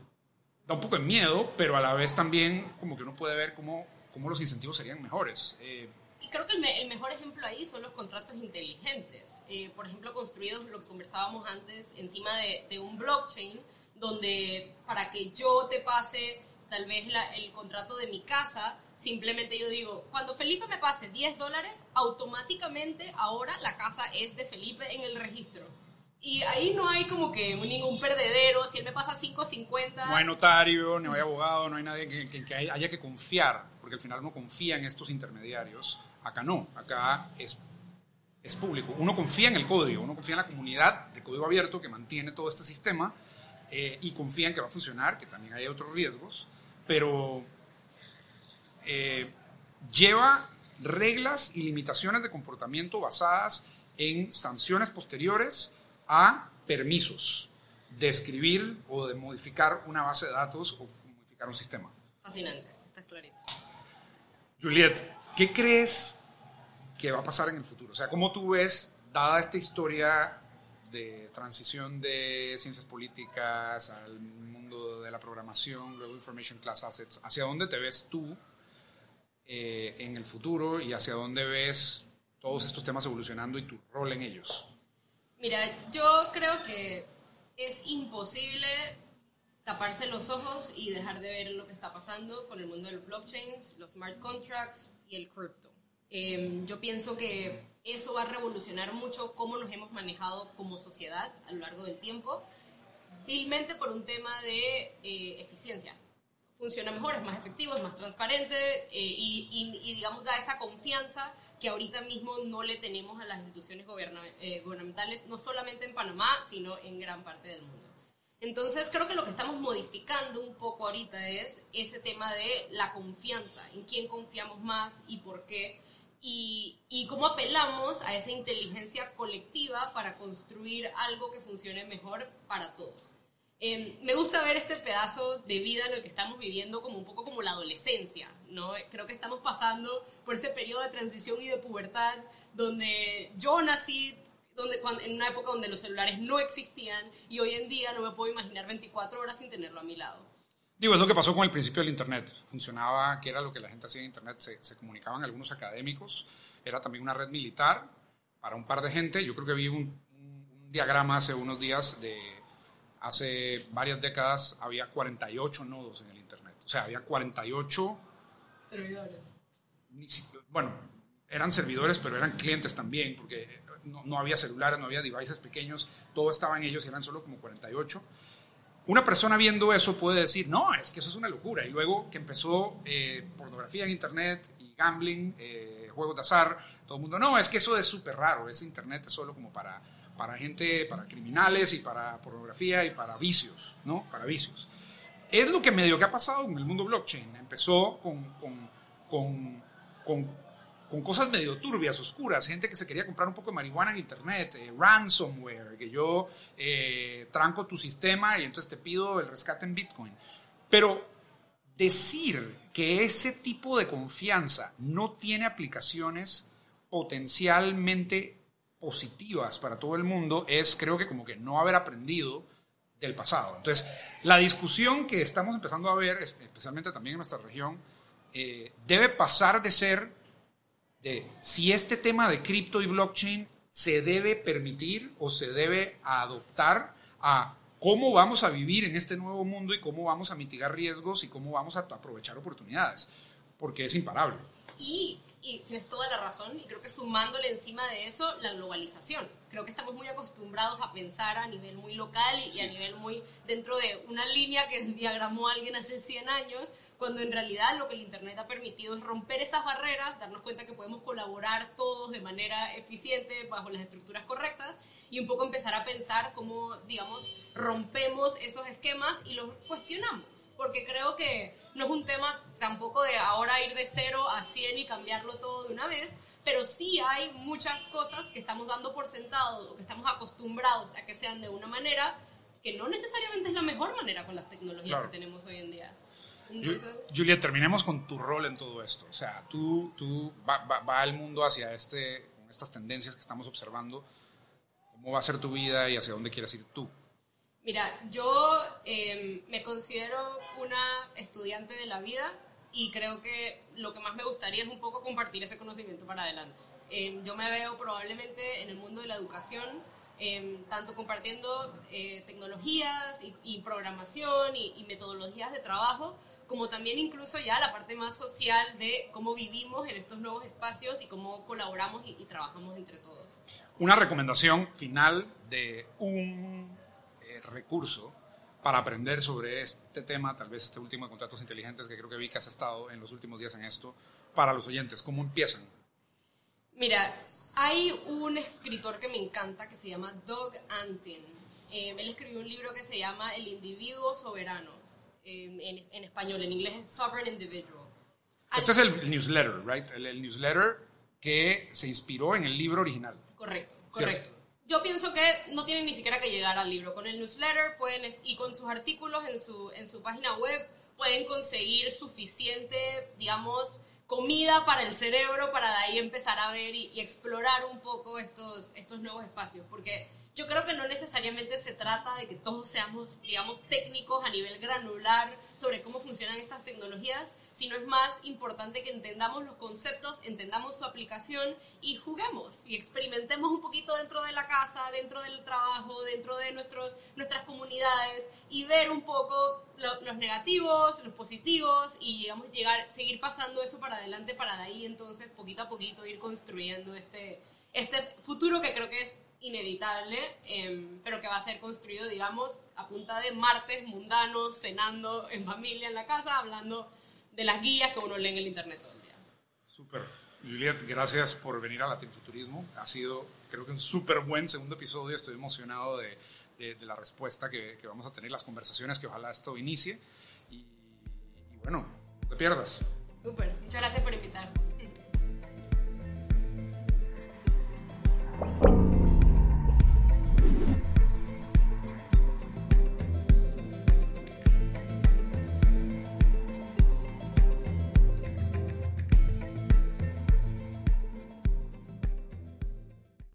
da un poco de miedo, pero a la vez también como que uno puede ver cómo, cómo los incentivos serían mejores. Eh, y creo que el, mejor ejemplo ahí son los contratos inteligentes. Eh, por ejemplo, construidos, lo que conversábamos antes, encima de, un blockchain, donde para que yo te pase tal vez el contrato de mi casa, simplemente yo digo, cuando Felipe me pase 10 dólares, automáticamente ahora la casa es de Felipe en el registro. Y ahí no hay como que ningún perdedero, si él me pasa 5.50... No hay notario, no hay abogado, no hay nadie que, que haya que confiar, porque al final uno confía en estos intermediarios Acá no, acá es, es público. Uno confía en el código, uno confía en la comunidad de código abierto que mantiene todo este sistema eh, y confía en que va a funcionar, que también hay otros riesgos, pero eh, lleva reglas y limitaciones de comportamiento basadas en sanciones posteriores a permisos de escribir o de modificar una base de datos o modificar un sistema. Fascinante, está clarito. Juliet, ¿Qué crees que va a pasar en el futuro? O sea, ¿cómo tú ves, dada esta historia de transición de ciencias políticas al mundo de la programación, luego Information Class Assets, hacia dónde te ves tú eh, en el futuro y hacia dónde ves todos estos temas evolucionando y tu rol en ellos? Mira, yo creo que es imposible taparse los ojos y dejar de ver lo que está pasando con el mundo de los blockchains, los smart contracts, el cripto. Em, yo pienso que eso va a revolucionar mucho cómo nos hemos manejado como sociedad a lo largo del tiempo, vilmente por un tema de eh, eficiencia. Funciona mejor, es más efectivo, es más transparente eh, y, y, digamos, da esa confianza que ahorita mismo no le tenemos a las instituciones eh, gubernamentales, no solamente en Panamá, sino en gran parte del mundo. Entonces creo que lo que estamos modificando un poco ahorita es ese tema de la confianza, en quién confiamos más y por qué, y, y cómo apelamos a esa inteligencia colectiva para construir algo que funcione mejor para todos. Em, me gusta ver este pedazo de vida en el que estamos viviendo como un poco como la adolescencia, ¿no? Creo que estamos pasando por ese periodo de transición y de pubertad donde yo nací donde, en una época donde los celulares no existían y hoy en día no me puedo imaginar 24 horas sin tenerlo a mi lado. Digo, es lo que pasó con el principio del Internet. Funcionaba, que era lo que la gente hacía en Internet, se, comunicaban algunos académicos, era también una red militar para un par de gente. Yo creo que vi un, un diagrama hace unos días de hace varias décadas, había 48 nodos en el Internet. O sea, había 48 servidores. Bueno, eran servidores, pero eran clientes también, porque no, había celulares, no había devices pequeños, todo estaba en ellos y eran solo como 48. Una persona viendo eso puede decir, no, es que eso es una locura. Y luego que empezó eh, pornografía en Internet y gambling, eh, juegos de azar, todo el mundo, no, es que eso es súper raro, ese Internet es solo como para, para gente, para criminales y para pornografía y para vicios, ¿no? Para vicios. Es lo que medio que ha pasado en el mundo blockchain. Empezó con, con con cosas medio turbias, oscuras, gente que se quería comprar un poco de marihuana en internet, eh, ransomware, que yo eh, tranco tu sistema y entonces te pido el rescate en Bitcoin. Pero decir que ese tipo de confianza no tiene aplicaciones potencialmente positivas para todo el mundo es creo que como que no haber aprendido del pasado. Entonces, la discusión que estamos empezando a ver, especialmente también en nuestra región, eh, debe pasar de ser de si este tema de cripto y blockchain se debe permitir o se debe adoptar a cómo vamos a vivir en este nuevo mundo y cómo vamos a mitigar riesgos y cómo vamos a aprovechar oportunidades, porque es imparable. Y, y tienes toda la razón, y creo que sumándole encima de eso la globalización. Creo que estamos muy acostumbrados a pensar a nivel muy local y, y a nivel muy dentro de una línea que diagramó alguien hace 100 años, cuando en realidad lo que el Internet ha permitido es romper esas barreras, darnos cuenta que podemos colaborar todos de manera eficiente bajo las estructuras correctas y un poco empezar a pensar cómo, digamos, rompemos esos esquemas y los cuestionamos, porque creo que no es un tema tampoco de ahora ir de cero a 100 y cambiarlo todo de una vez, pero sí hay muchas cosas que estamos dando por sentado o que estamos acostumbrados a que sean de una manera que no necesariamente es la mejor manera con las tecnologías que tenemos hoy en día. Julia, terminemos con tu rol en todo esto. O sea, tú, tú va, va, el mundo hacia este, estas tendencias que estamos observando. ¿Cómo va a ser tu vida y hacia dónde quieres ir tú? Mira, yo em, me considero una estudiante de la vida y creo que lo que más me gustaría es un poco compartir ese conocimiento para adelante. Em, yo me veo probablemente en el mundo de la educación, em, tanto compartiendo eh, tecnologías y, programación y, y metodologías de trabajo, como también incluso ya la parte más social de cómo vivimos en estos nuevos espacios y cómo colaboramos y, trabajamos entre todos. Una recomendación final de un eh, recurso para aprender sobre este tema, tal vez este último de contratos inteligentes que creo que vi que has estado en los últimos días en esto, para los oyentes, ¿cómo empiezan? Mira, hay un escritor que me encanta que se llama Doug Antin. Eh, él escribió un libro que se llama El individuo soberano en, español, en inglés es Sovereign Individual. Este es el newsletter, right? El, newsletter que se inspiró en el libro original. Correcto, correcto. Yo pienso que no tienen ni siquiera que llegar al libro. Con el newsletter pueden, y con sus artículos en su, en su página web pueden conseguir suficiente, digamos, comida para el cerebro para de ahí empezar a ver y, y explorar un poco estos, estos nuevos espacios. Porque yo creo que no necesariamente se trata de que todos seamos, digamos, técnicos a nivel granular sobre cómo funcionan estas tecnologías, sino es más importante que entendamos los conceptos, entendamos su aplicación y juguemos y experimentemos un poquito dentro de la casa, dentro del trabajo, dentro de nuestros, nuestras comunidades y ver un poco los negativos, los positivos y digamos, llegar, seguir pasando eso para adelante para de ahí entonces poquito a poquito ir construyendo este, este futuro que creo que es inevitable, em, pero que va a ser construido, digamos, a punta de martes mundanos, cenando en familia en la casa, hablando de las guías que uno lee en el internet todo el día. Súper. Juliet, gracias por venir a Latinfuturismo. Ha sido, creo que un súper buen segundo episodio. Estoy emocionado de, de, la respuesta que, que, vamos a tener, las conversaciones que ojalá esto inicie. Y, y bueno, no te pierdas. Súper, muchas gracias por invitarme.